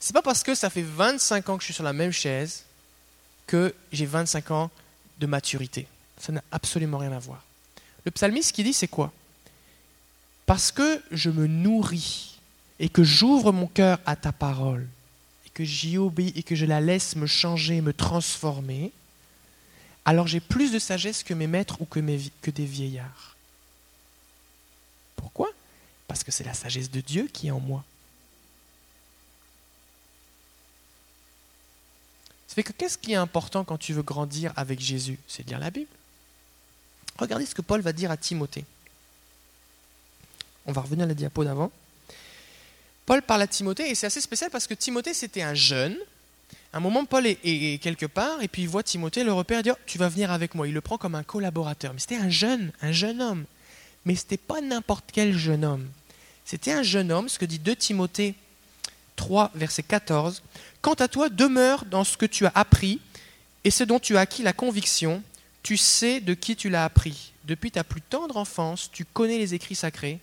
C'est pas parce que ça fait 25 ans que je suis sur la même chaise que j'ai 25 ans de maturité. Ça n'a absolument rien à voir. Le psalmiste, ce qu'il dit, c'est quoi? Parce que je me nourris et que j'ouvre mon cœur à ta parole, et que j'y obéis et que je la laisse me changer, me transformer, alors j'ai plus de sagesse que mes maîtres ou que des vieillards. Pourquoi? Parce que c'est la sagesse de Dieu qui est en moi. Ça fait que qu'est-ce qui est important quand tu veux grandir avec Jésus? C'est de lire la Bible. Regardez ce que Paul va dire à Timothée. On va revenir à la diapo d'avant. Paul parle à Timothée et c'est assez spécial parce que Timothée c'était un jeune. À un moment, Paul est, quelque part et puis il voit Timothée, le repère, dire Tu vas venir avec moi. Il le prend comme un collaborateur. Mais c'était un jeune, un jeune homme. Mais ce n'était pas n'importe quel jeune homme. C'était un jeune homme, ce que dit 2 Timothée 3, verset 14. Quant à toi, demeure dans ce que tu as appris et ce dont tu as acquis la conviction. Tu sais de qui tu l'as appris. Depuis ta plus tendre enfance, tu connais les écrits sacrés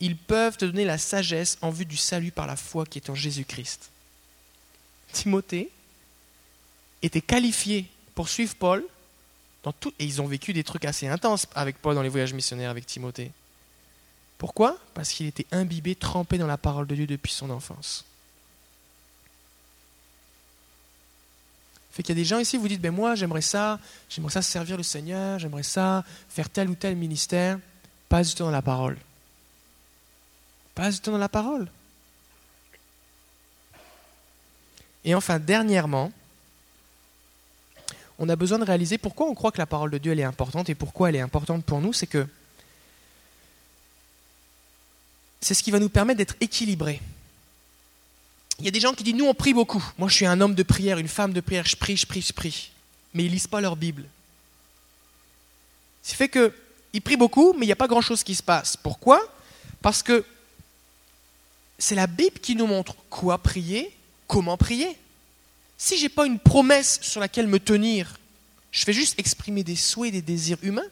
ils peuvent te donner la sagesse en vue du salut par la foi qui est en Jésus-Christ. Timothée était qualifié pour suivre Paul dans et ils ont vécu des trucs assez intenses avec Paul dans les voyages missionnaires avec Timothée. Pourquoi? Parce qu'il était imbibé, trempé dans la parole de Dieu depuis son enfance. Fait qu'il y a des gens ici, vous dites, ben moi j'aimerais ça, j'aimerais ça servir le Seigneur, j'aimerais ça faire tel ou tel ministère, pas du tout dans la parole. Pas du temps dans la parole. Et enfin, dernièrement, on a besoin de réaliser pourquoi on croit que la parole de Dieu elle est importante et pourquoi elle est importante pour nous, c'est que c'est ce qui va nous permettre d'être équilibrés. Il y a des gens qui disent, nous on prie beaucoup. Moi je suis un homme de prière, une femme de prière, je prie, je prie, je prie. Mais ils lisent pas leur Bible. Ce qui fait qu'ils prient beaucoup, mais il n'y a pas grand-chose qui se passe. Pourquoi? Parce que c'est la Bible qui nous montre quoi prier, comment prier. Si je n'ai pas une promesse sur laquelle me tenir, je fais juste exprimer des souhaits, des désirs humains.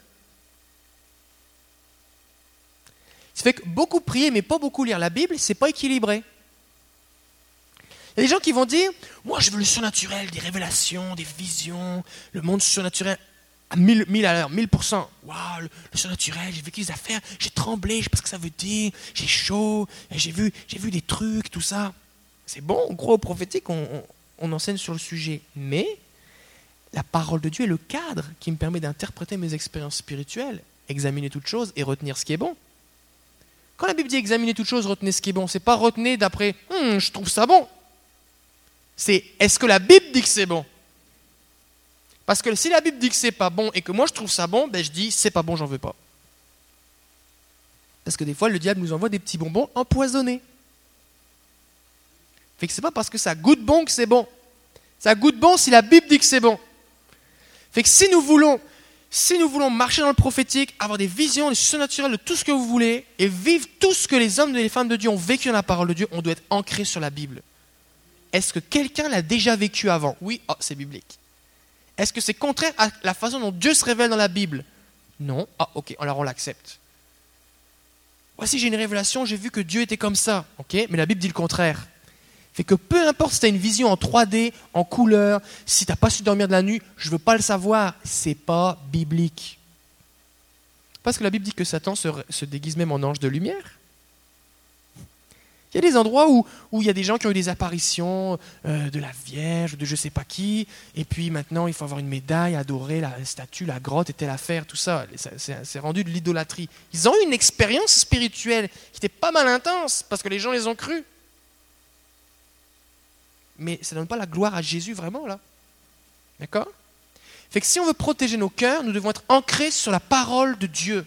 Ça fait que beaucoup prier, mais pas beaucoup lire la Bible, c'est pas équilibré. Il y a des gens qui vont dire Moi, je veux le surnaturel, des révélations, des visions, le monde surnaturel à 1000, à l'heure, 1000%. Waouh, le, surnaturel, j'ai vécu des affaires, j'ai tremblé, je sais pas ce que ça veut dire, j'ai chaud, j'ai vu, j'ai vu des trucs, tout ça. C'est bon, au prophétique, on, on enseigne sur le sujet. Mais la parole de Dieu est le cadre qui me permet d'interpréter mes expériences spirituelles, examiner toutes choses et retenir ce qui est bon. Quand la Bible dit examiner toutes choses, retenez ce qui est bon, c'est pas retenez d'après hum, je trouve ça bon. C'est est-ce que la Bible dit que c'est bon? Parce que si la Bible dit que c'est pas bon et que moi je trouve ça bon, ben je dis c'est pas bon, j'en veux pas. Parce que des fois le diable nous envoie des petits bonbons empoisonnés. Fait que c'est pas parce que ça goûte bon que c'est bon. Ça goûte bon si la Bible dit que c'est bon. Fait que si nous voulons, si nous voulons marcher dans le prophétique, avoir des visions, des surnaturels de tout ce que vous voulez, et vivre tout ce que les hommes et les femmes de Dieu ont vécu dans la parole de Dieu, on doit être ancré sur la Bible. Est-ce que quelqu'un l'a déjà vécu avant? Oui, oh, c'est biblique. Est-ce que c'est contraire à la façon dont Dieu se révèle dans la Bible? Non. Ah, ok, alors on l'accepte. Voici, j'ai une révélation, j'ai vu que Dieu était comme ça. Ok, mais la Bible dit le contraire. Fait que peu importe si tu as une vision en 3D, en couleur, si tu n'as pas su dormir de la nuit, je ne veux pas le savoir. C'est pas biblique. Parce que la Bible dit que Satan se, déguise même en ange de lumière. Il y a des endroits où, il y a des gens qui ont eu des apparitions euh, de la Vierge, de je ne sais pas qui, et puis maintenant il faut avoir une médaille, adorer la statue, la grotte et telle affaire, tout ça. C'est rendu de l'idolâtrie. Ils ont eu une expérience spirituelle qui était pas mal intense, parce que les gens les ont cru mais ça ne donne pas la gloire à Jésus vraiment là. D'accord? Fait que si on veut protéger nos cœurs, nous devons être ancrés sur la parole de Dieu.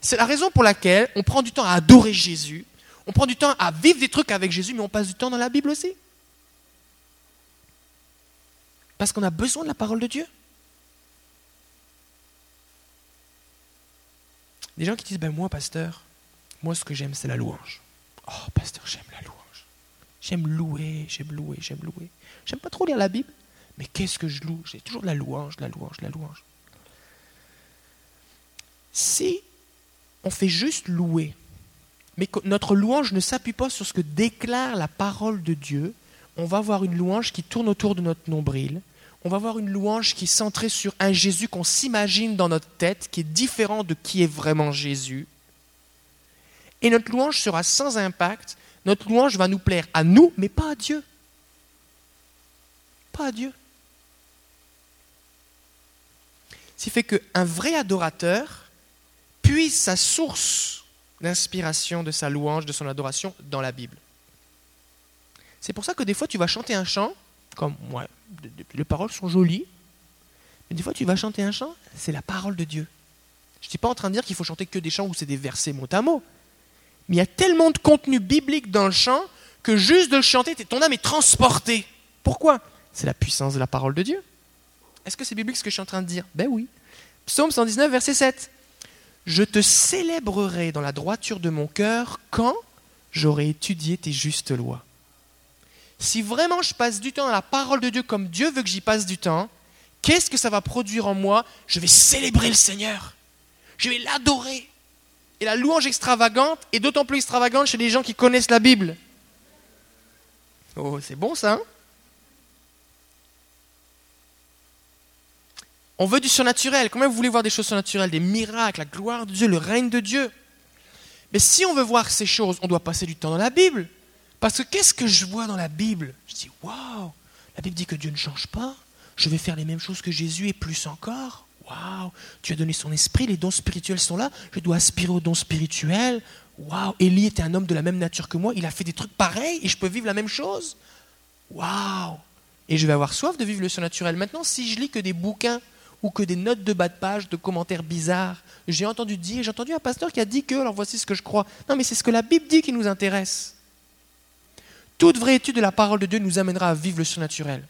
C'est la raison pour laquelle on prend du temps à adorer Jésus, on prend du temps à vivre des trucs avec Jésus, mais on passe du temps dans la Bible aussi. Parce qu'on a besoin de la parole de Dieu. Des gens qui disent, ben moi, pasteur, moi ce que j'aime, c'est la louange. Oh, pasteur, j'aime la louange. J'aime louer, j'aime louer, j'aime louer. J'aime pas trop lire la Bible, mais qu'est-ce que je loue? J'ai toujours de la louange, de la louange, de la louange. Si on fait juste louer, mais notre louange ne s'appuie pas sur ce que déclare la parole de Dieu, on va avoir une louange qui tourne autour de notre nombril, on va avoir une louange qui est centrée sur un Jésus qu'on s'imagine dans notre tête, qui est différent de qui est vraiment Jésus. Et notre louange sera sans impact notre louange va nous plaire à nous, mais pas à Dieu. Pas à Dieu. Ce qui fait qu'un vrai adorateur puise sa source d'inspiration de sa louange, de son adoration dans la Bible. C'est pour ça que des fois tu vas chanter un chant, comme moi, les paroles sont jolies, mais des fois tu vas chanter un chant, c'est la parole de Dieu. Je ne suis pas en train de dire qu'il faut chanter que des chants où c'est des versets mot à mot. Mais il y a tellement de contenu biblique dans le chant que juste de le chanter, ton âme est transportée. Pourquoi? C'est la puissance de la parole de Dieu. Est-ce que c'est biblique ce que je suis en train de dire? Ben oui. Psaume 119, verset 7. Je te célébrerai dans la droiture de mon cœur quand j'aurai étudié tes justes lois. Si vraiment je passe du temps dans la parole de Dieu comme Dieu veut que j'y passe du temps, qu'est-ce que ça va produire en moi? Je vais célébrer le Seigneur. Je vais l'adorer. Et la louange extravagante est d'autant plus extravagante chez les gens qui connaissent la Bible. Oh, c'est bon ça. Hein? On veut du surnaturel. Comment vous voulez voir des choses surnaturelles, des miracles, la gloire de Dieu, le règne de Dieu Mais si on veut voir ces choses, on doit passer du temps dans la Bible. Parce que qu'est-ce que je vois dans la Bible? Je dis, waouh, la Bible dit que Dieu ne change pas. Je vais faire les mêmes choses que Jésus et plus encore. Waouh, tu as donné son esprit, les dons spirituels sont là, je dois aspirer aux dons spirituels. Waouh, Élie était un homme de la même nature que moi, il a fait des trucs pareils et je peux vivre la même chose. Waouh Et je vais avoir soif de vivre le surnaturel. Maintenant, si je lis que des bouquins ou que des notes de bas de page, de commentaires bizarres, j'ai entendu dire, j'ai entendu un pasteur qui a dit que, alors voici ce que je crois. Non, mais c'est ce que la Bible dit qui nous intéresse. Toute vraie étude de la parole de Dieu nous amènera à vivre le surnaturel.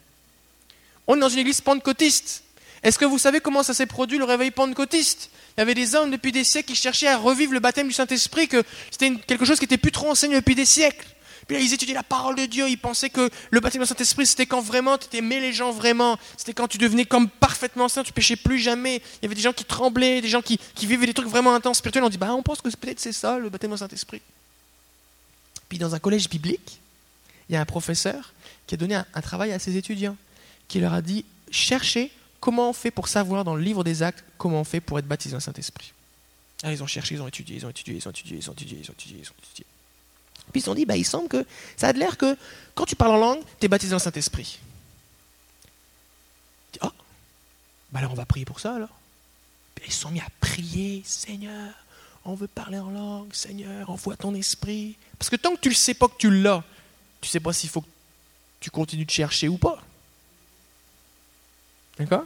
On est dans une église pentecôtiste. Est-ce que vous savez comment ça s'est produit le réveil pentecôtiste? Il y avait des hommes depuis des siècles qui cherchaient à revivre le baptême du Saint-Esprit, que c'était quelque chose qui était plus trop enseigné depuis des siècles. Puis là, ils étudiaient la parole de Dieu, ils pensaient que le baptême du Saint-Esprit, c'était quand vraiment tu aimais les gens vraiment, c'était quand tu devenais comme parfaitement saint, tu péchais plus jamais. Il y avait des gens qui tremblaient, des gens qui, vivaient des trucs vraiment intenses spirituels. On dit, bah, on pense que peut-être c'est ça, le baptême du Saint-Esprit. Puis dans un collège biblique, il y a un professeur qui a donné un, travail à ses étudiants, qui leur a dit, cherchez comment on fait pour savoir dans le livre des actes comment on fait pour être baptisé dans le Saint-Esprit. Alors ils ont cherché, ils ont étudié, ils ont étudié, ils ont étudié, ils ont étudié, ils ont étudié, ils ont étudié. Puis ils ont dit, bah, il semble que ça a l'air que quand tu parles en langue, tu es baptisé dans le Saint-Esprit. Ah, bah alors on va prier pour ça alors. Ils se sont mis à prier, Seigneur, on veut parler en langue, Seigneur, envoie ton esprit. Parce que tant que tu ne sais pas que tu l'as, tu ne sais pas s'il faut que tu continues de chercher ou pas. D'accord?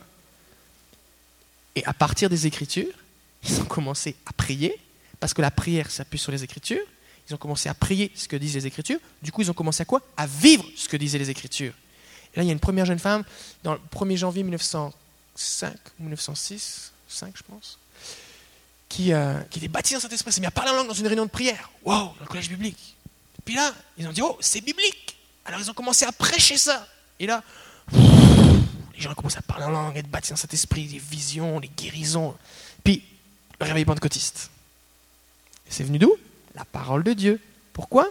Et à partir des Écritures, ils ont commencé à prier, parce que la prière s'appuie sur les Écritures. Ils ont commencé à prier ce que disent les Écritures. Du coup, ils ont commencé à quoi? À vivre ce que disaient les Écritures. Et là, il y a une première jeune femme, dans le 1er janvier 1905 ou 1906, 5 je pense, qui, euh, qui était baptisée dans Saint-Esprit, s'est mis à parler en langue dans une réunion de prière. Wow, dans le collège biblique. Puis là, ils ont dit, oh, c'est biblique. Alors ils ont commencé à prêcher ça. Et là, les gens ont commencé à parler en langue, être baptisés dans Saint-Esprit, les visions, les guérisons. Puis, le réveil pentecôtiste. C'est venu d'où? La parole de Dieu. Pourquoi?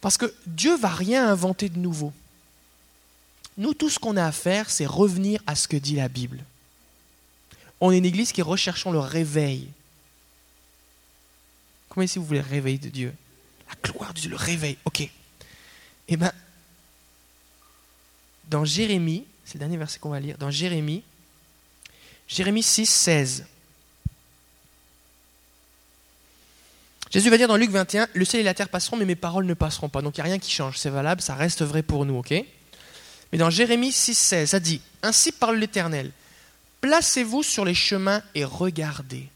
Parce que Dieu va rien inventer de nouveau. Nous, tout ce qu'on a à faire, c'est revenir à ce que dit la Bible. On est une église qui recherchons le réveil. Comment est-ce que vous voulez le réveil de Dieu? La gloire de Dieu, le réveil. Ok. Eh bien, dans Jérémie, c'est le dernier verset qu'on va lire, dans Jérémie, Jérémie 6, 16. Jésus va dire dans Luc 21, le ciel et la terre passeront, mais mes paroles ne passeront pas. Donc il n'y a rien qui change, c'est valable, ça reste vrai pour nous, ok? Mais dans Jérémie 6, 16, ça dit, Ainsi parle l'Éternel, placez-vous sur les chemins et regardez.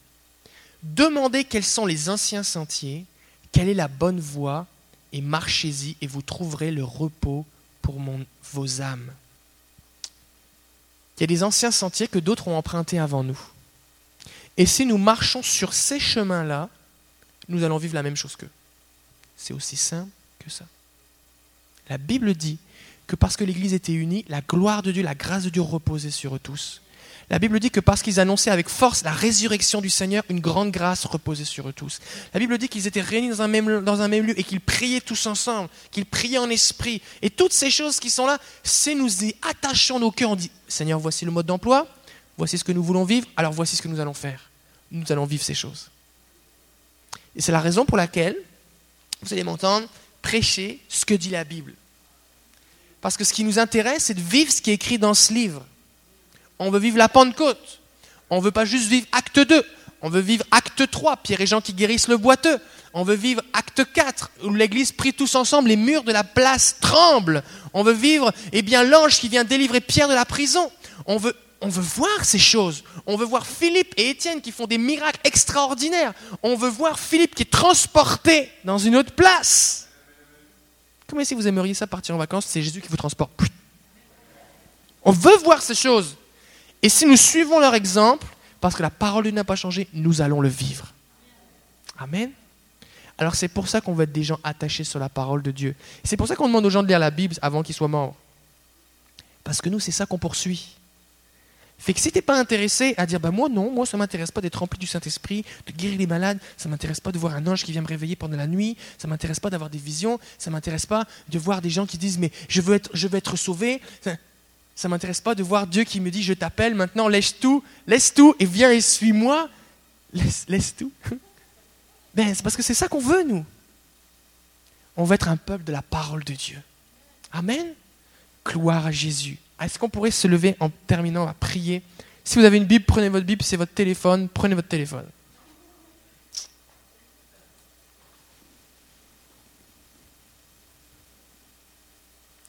Demandez quels sont les anciens sentiers, quelle est la bonne voie, et marchez-y, et vous trouverez le repos pour vos âmes. Il y a des anciens sentiers que d'autres ont empruntés avant nous. Et si nous marchons sur ces chemins-là, nous allons vivre la même chose qu'eux. C'est aussi simple que ça. La Bible dit que parce que l'Église était unie, la gloire de Dieu, la grâce de Dieu reposait sur eux tous. La Bible dit que parce qu'ils annonçaient avec force la résurrection du Seigneur, une grande grâce reposait sur eux tous. La Bible dit qu'ils étaient réunis dans un même, dans un même lieu et qu'ils priaient tous ensemble, qu'ils priaient en esprit. Et toutes ces choses qui sont là, c'est nous y attachons nos cœurs. On dit, Seigneur, voici le mode d'emploi, voici ce que nous voulons vivre, alors voici ce que nous allons faire. Nous allons vivre ces choses. Et c'est la raison pour laquelle vous allez m'entendre prêcher ce que dit la Bible. Parce que ce qui nous intéresse, c'est de vivre ce qui est écrit dans ce livre. On veut vivre la Pentecôte. On ne veut pas juste vivre acte 2. On veut vivre acte 3, Pierre et Jean qui guérissent le boiteux. On veut vivre acte 4, où l'église prie tous ensemble, les murs de la place tremblent. On veut vivre, eh bien, l'ange qui vient délivrer Pierre de la prison. On veut on veut voir ces choses. On veut voir Philippe et Étienne qui font des miracles extraordinaires. On veut voir Philippe qui est transporté dans une autre place. Comment si vous aimeriez ça partir en vacances C'est Jésus qui vous transporte. On veut voir ces choses. Et si nous suivons leur exemple, parce que la parole de Dieu n'a pas changé, nous allons le vivre. Amen. Alors c'est pour ça qu'on veut être des gens attachés sur la parole de Dieu. C'est pour ça qu'on demande aux gens de lire la Bible avant qu'ils soient morts. Parce que nous, c'est ça qu'on poursuit. Fait que si tu n'es pas intéressé à dire, bah moi non, moi ça m'intéresse pas d'être rempli du Saint-Esprit, de guérir les malades, ça m'intéresse pas de voir un ange qui vient me réveiller pendant la nuit, ça m'intéresse pas d'avoir des visions, ça m'intéresse pas de voir des gens qui disent, mais je veux être, je veux être sauvé, ça m'intéresse pas de voir Dieu qui me dit, je t'appelle maintenant, laisse tout, laisse tout et viens et suis-moi, laisse, laisse tout. Ben, c'est parce que c'est ça qu'on veut, nous. On veut être un peuple de la parole de Dieu. Amen. Gloire à Jésus. Est-ce qu'on pourrait se lever en terminant à prier? Si vous avez une Bible, prenez votre Bible, c'est votre téléphone, prenez votre téléphone.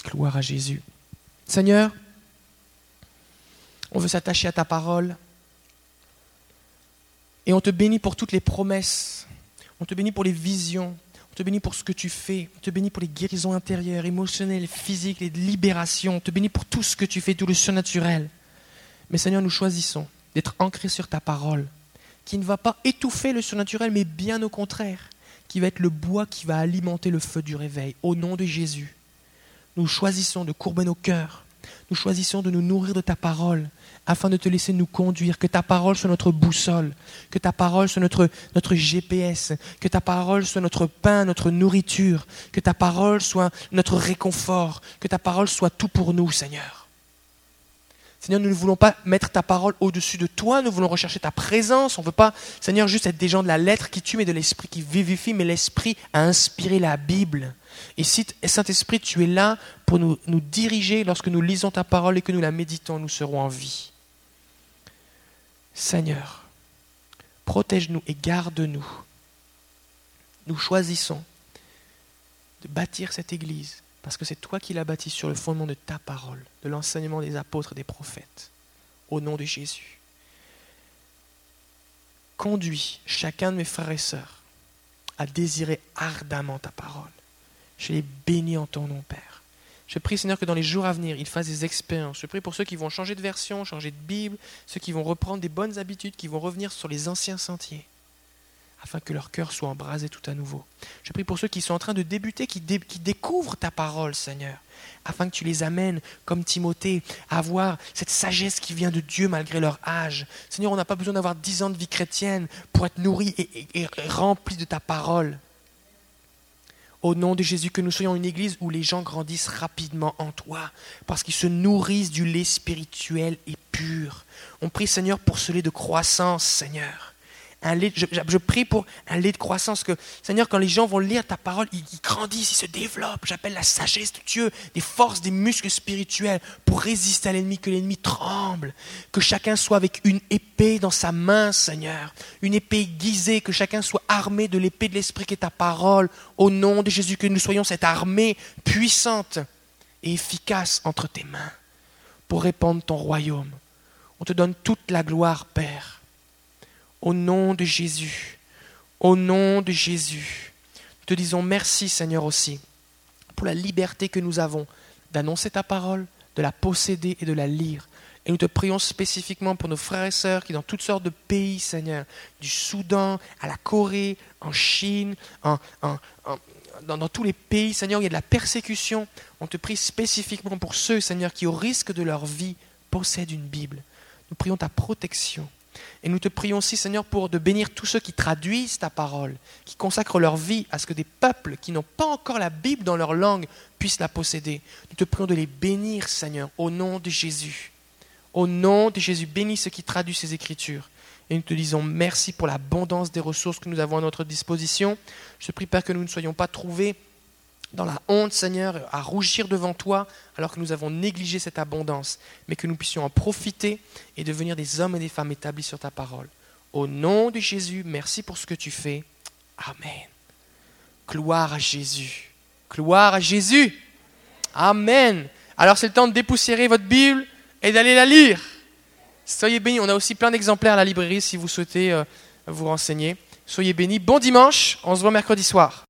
Gloire à Jésus. Seigneur, on veut s'attacher à ta parole et on te bénit pour toutes les promesses, on te bénit pour les visions, On te bénit pour ce que tu fais. Te bénit pour les guérisons intérieures, émotionnelles, physiques, les libérations. On te bénit pour tout ce que tu fais, tout le surnaturel. Mais Seigneur, nous choisissons d'être ancrés sur ta parole, qui ne va pas étouffer le surnaturel, mais bien au contraire, qui va être le bois qui va alimenter le feu du réveil. Au nom de Jésus, nous choisissons de courber nos cœurs. Nous choisissons de nous nourrir de ta parole afin de te laisser nous conduire, que ta parole soit notre boussole, que ta parole soit notre, notre GPS, que ta parole soit notre pain, notre nourriture, que ta parole soit notre réconfort, que ta parole soit tout pour nous, Seigneur. Seigneur, nous ne voulons pas mettre ta parole au-dessus de toi, nous voulons rechercher ta présence. On ne veut pas, Seigneur, juste être des gens de la lettre qui tuent, mais de l'esprit qui vivifie, mais l'esprit a inspiré la Bible. Et si, Saint-Esprit, tu es là pour nous, nous diriger lorsque nous lisons ta parole et que nous la méditons, nous serons en vie. Seigneur, protège-nous et garde-nous. Nous choisissons de bâtir cette Église parce que c'est toi qui l'as bâtie sur le fondement de ta parole, de l'enseignement des apôtres et des prophètes, au nom de Jésus. Conduis chacun de mes frères et sœurs à désirer ardemment ta parole. Je les bénis en ton nom, Père. Je prie, Seigneur, que dans les jours à venir, ils fassent des expériences. Je prie pour ceux qui vont changer de version, changer de Bible, ceux qui vont reprendre des bonnes habitudes, qui vont revenir sur les anciens sentiers, afin que leur cœur soit embrasé tout à nouveau. Je prie pour ceux qui sont en train de débuter, qui, découvrent ta parole, Seigneur, afin que tu les amènes, comme Timothée, à avoir cette sagesse qui vient de Dieu malgré leur âge. Seigneur, on n'a pas besoin d'avoir dix ans de vie chrétienne pour être nourri et, et rempli de ta parole au nom de Jésus, que nous soyons une église où les gens grandissent rapidement en toi, parce qu'ils se nourrissent du lait spirituel et pur. On prie, Seigneur, pour ce lait de croissance, Seigneur je, prie pour un lait de croissance, que Seigneur, quand les gens vont lire ta parole, ils, grandissent, ils se développent. J'appelle la sagesse de Dieu, des forces, des muscles spirituels pour résister à l'ennemi, que l'ennemi tremble, que chacun soit avec une épée dans sa main, Seigneur, une épée aiguisée, que chacun soit armé de l'épée de l'Esprit qui est ta parole, au nom de Jésus, que nous soyons cette armée puissante et efficace entre tes mains pour répandre ton royaume. On te donne toute la gloire, Père au nom de Jésus. Au nom de Jésus. Nous te disons merci Seigneur aussi pour la liberté que nous avons d'annoncer ta parole, de la posséder et de la lire. Et nous te prions spécifiquement pour nos frères et sœurs qui, dans toutes sortes de pays, Seigneur, du Soudan à la Corée, en Chine, dans, tous les pays, Seigneur, où il y a de la persécution. On te prie spécifiquement pour ceux, Seigneur, qui, au risque de leur vie, possèdent une Bible. Nous prions ta protection. Et nous te prions aussi, Seigneur, pour de bénir tous ceux qui traduisent ta parole, qui consacrent leur vie à ce que des peuples qui n'ont pas encore la Bible dans leur langue puissent la posséder. Nous te prions de les bénir, Seigneur, au nom de Jésus. Au nom de Jésus, bénis ceux qui traduisent ces Écritures. Et nous te disons merci pour l'abondance des ressources que nous avons à notre disposition. Je prie, Père, que nous ne soyons pas trouvés dans la honte, Seigneur, à rougir devant toi alors que nous avons négligé cette abondance, mais que nous puissions en profiter et devenir des hommes et des femmes établis sur ta parole. Au nom de Jésus, merci pour ce que tu fais. Amen. Gloire à Jésus. Gloire à Jésus. Amen. Alors c'est le temps de dépoussiérer votre Bible et d'aller la lire. Soyez bénis. On a aussi plein d'exemplaires à la librairie si vous souhaitez euh, vous renseigner. Soyez bénis. Bon dimanche. On se voit mercredi soir.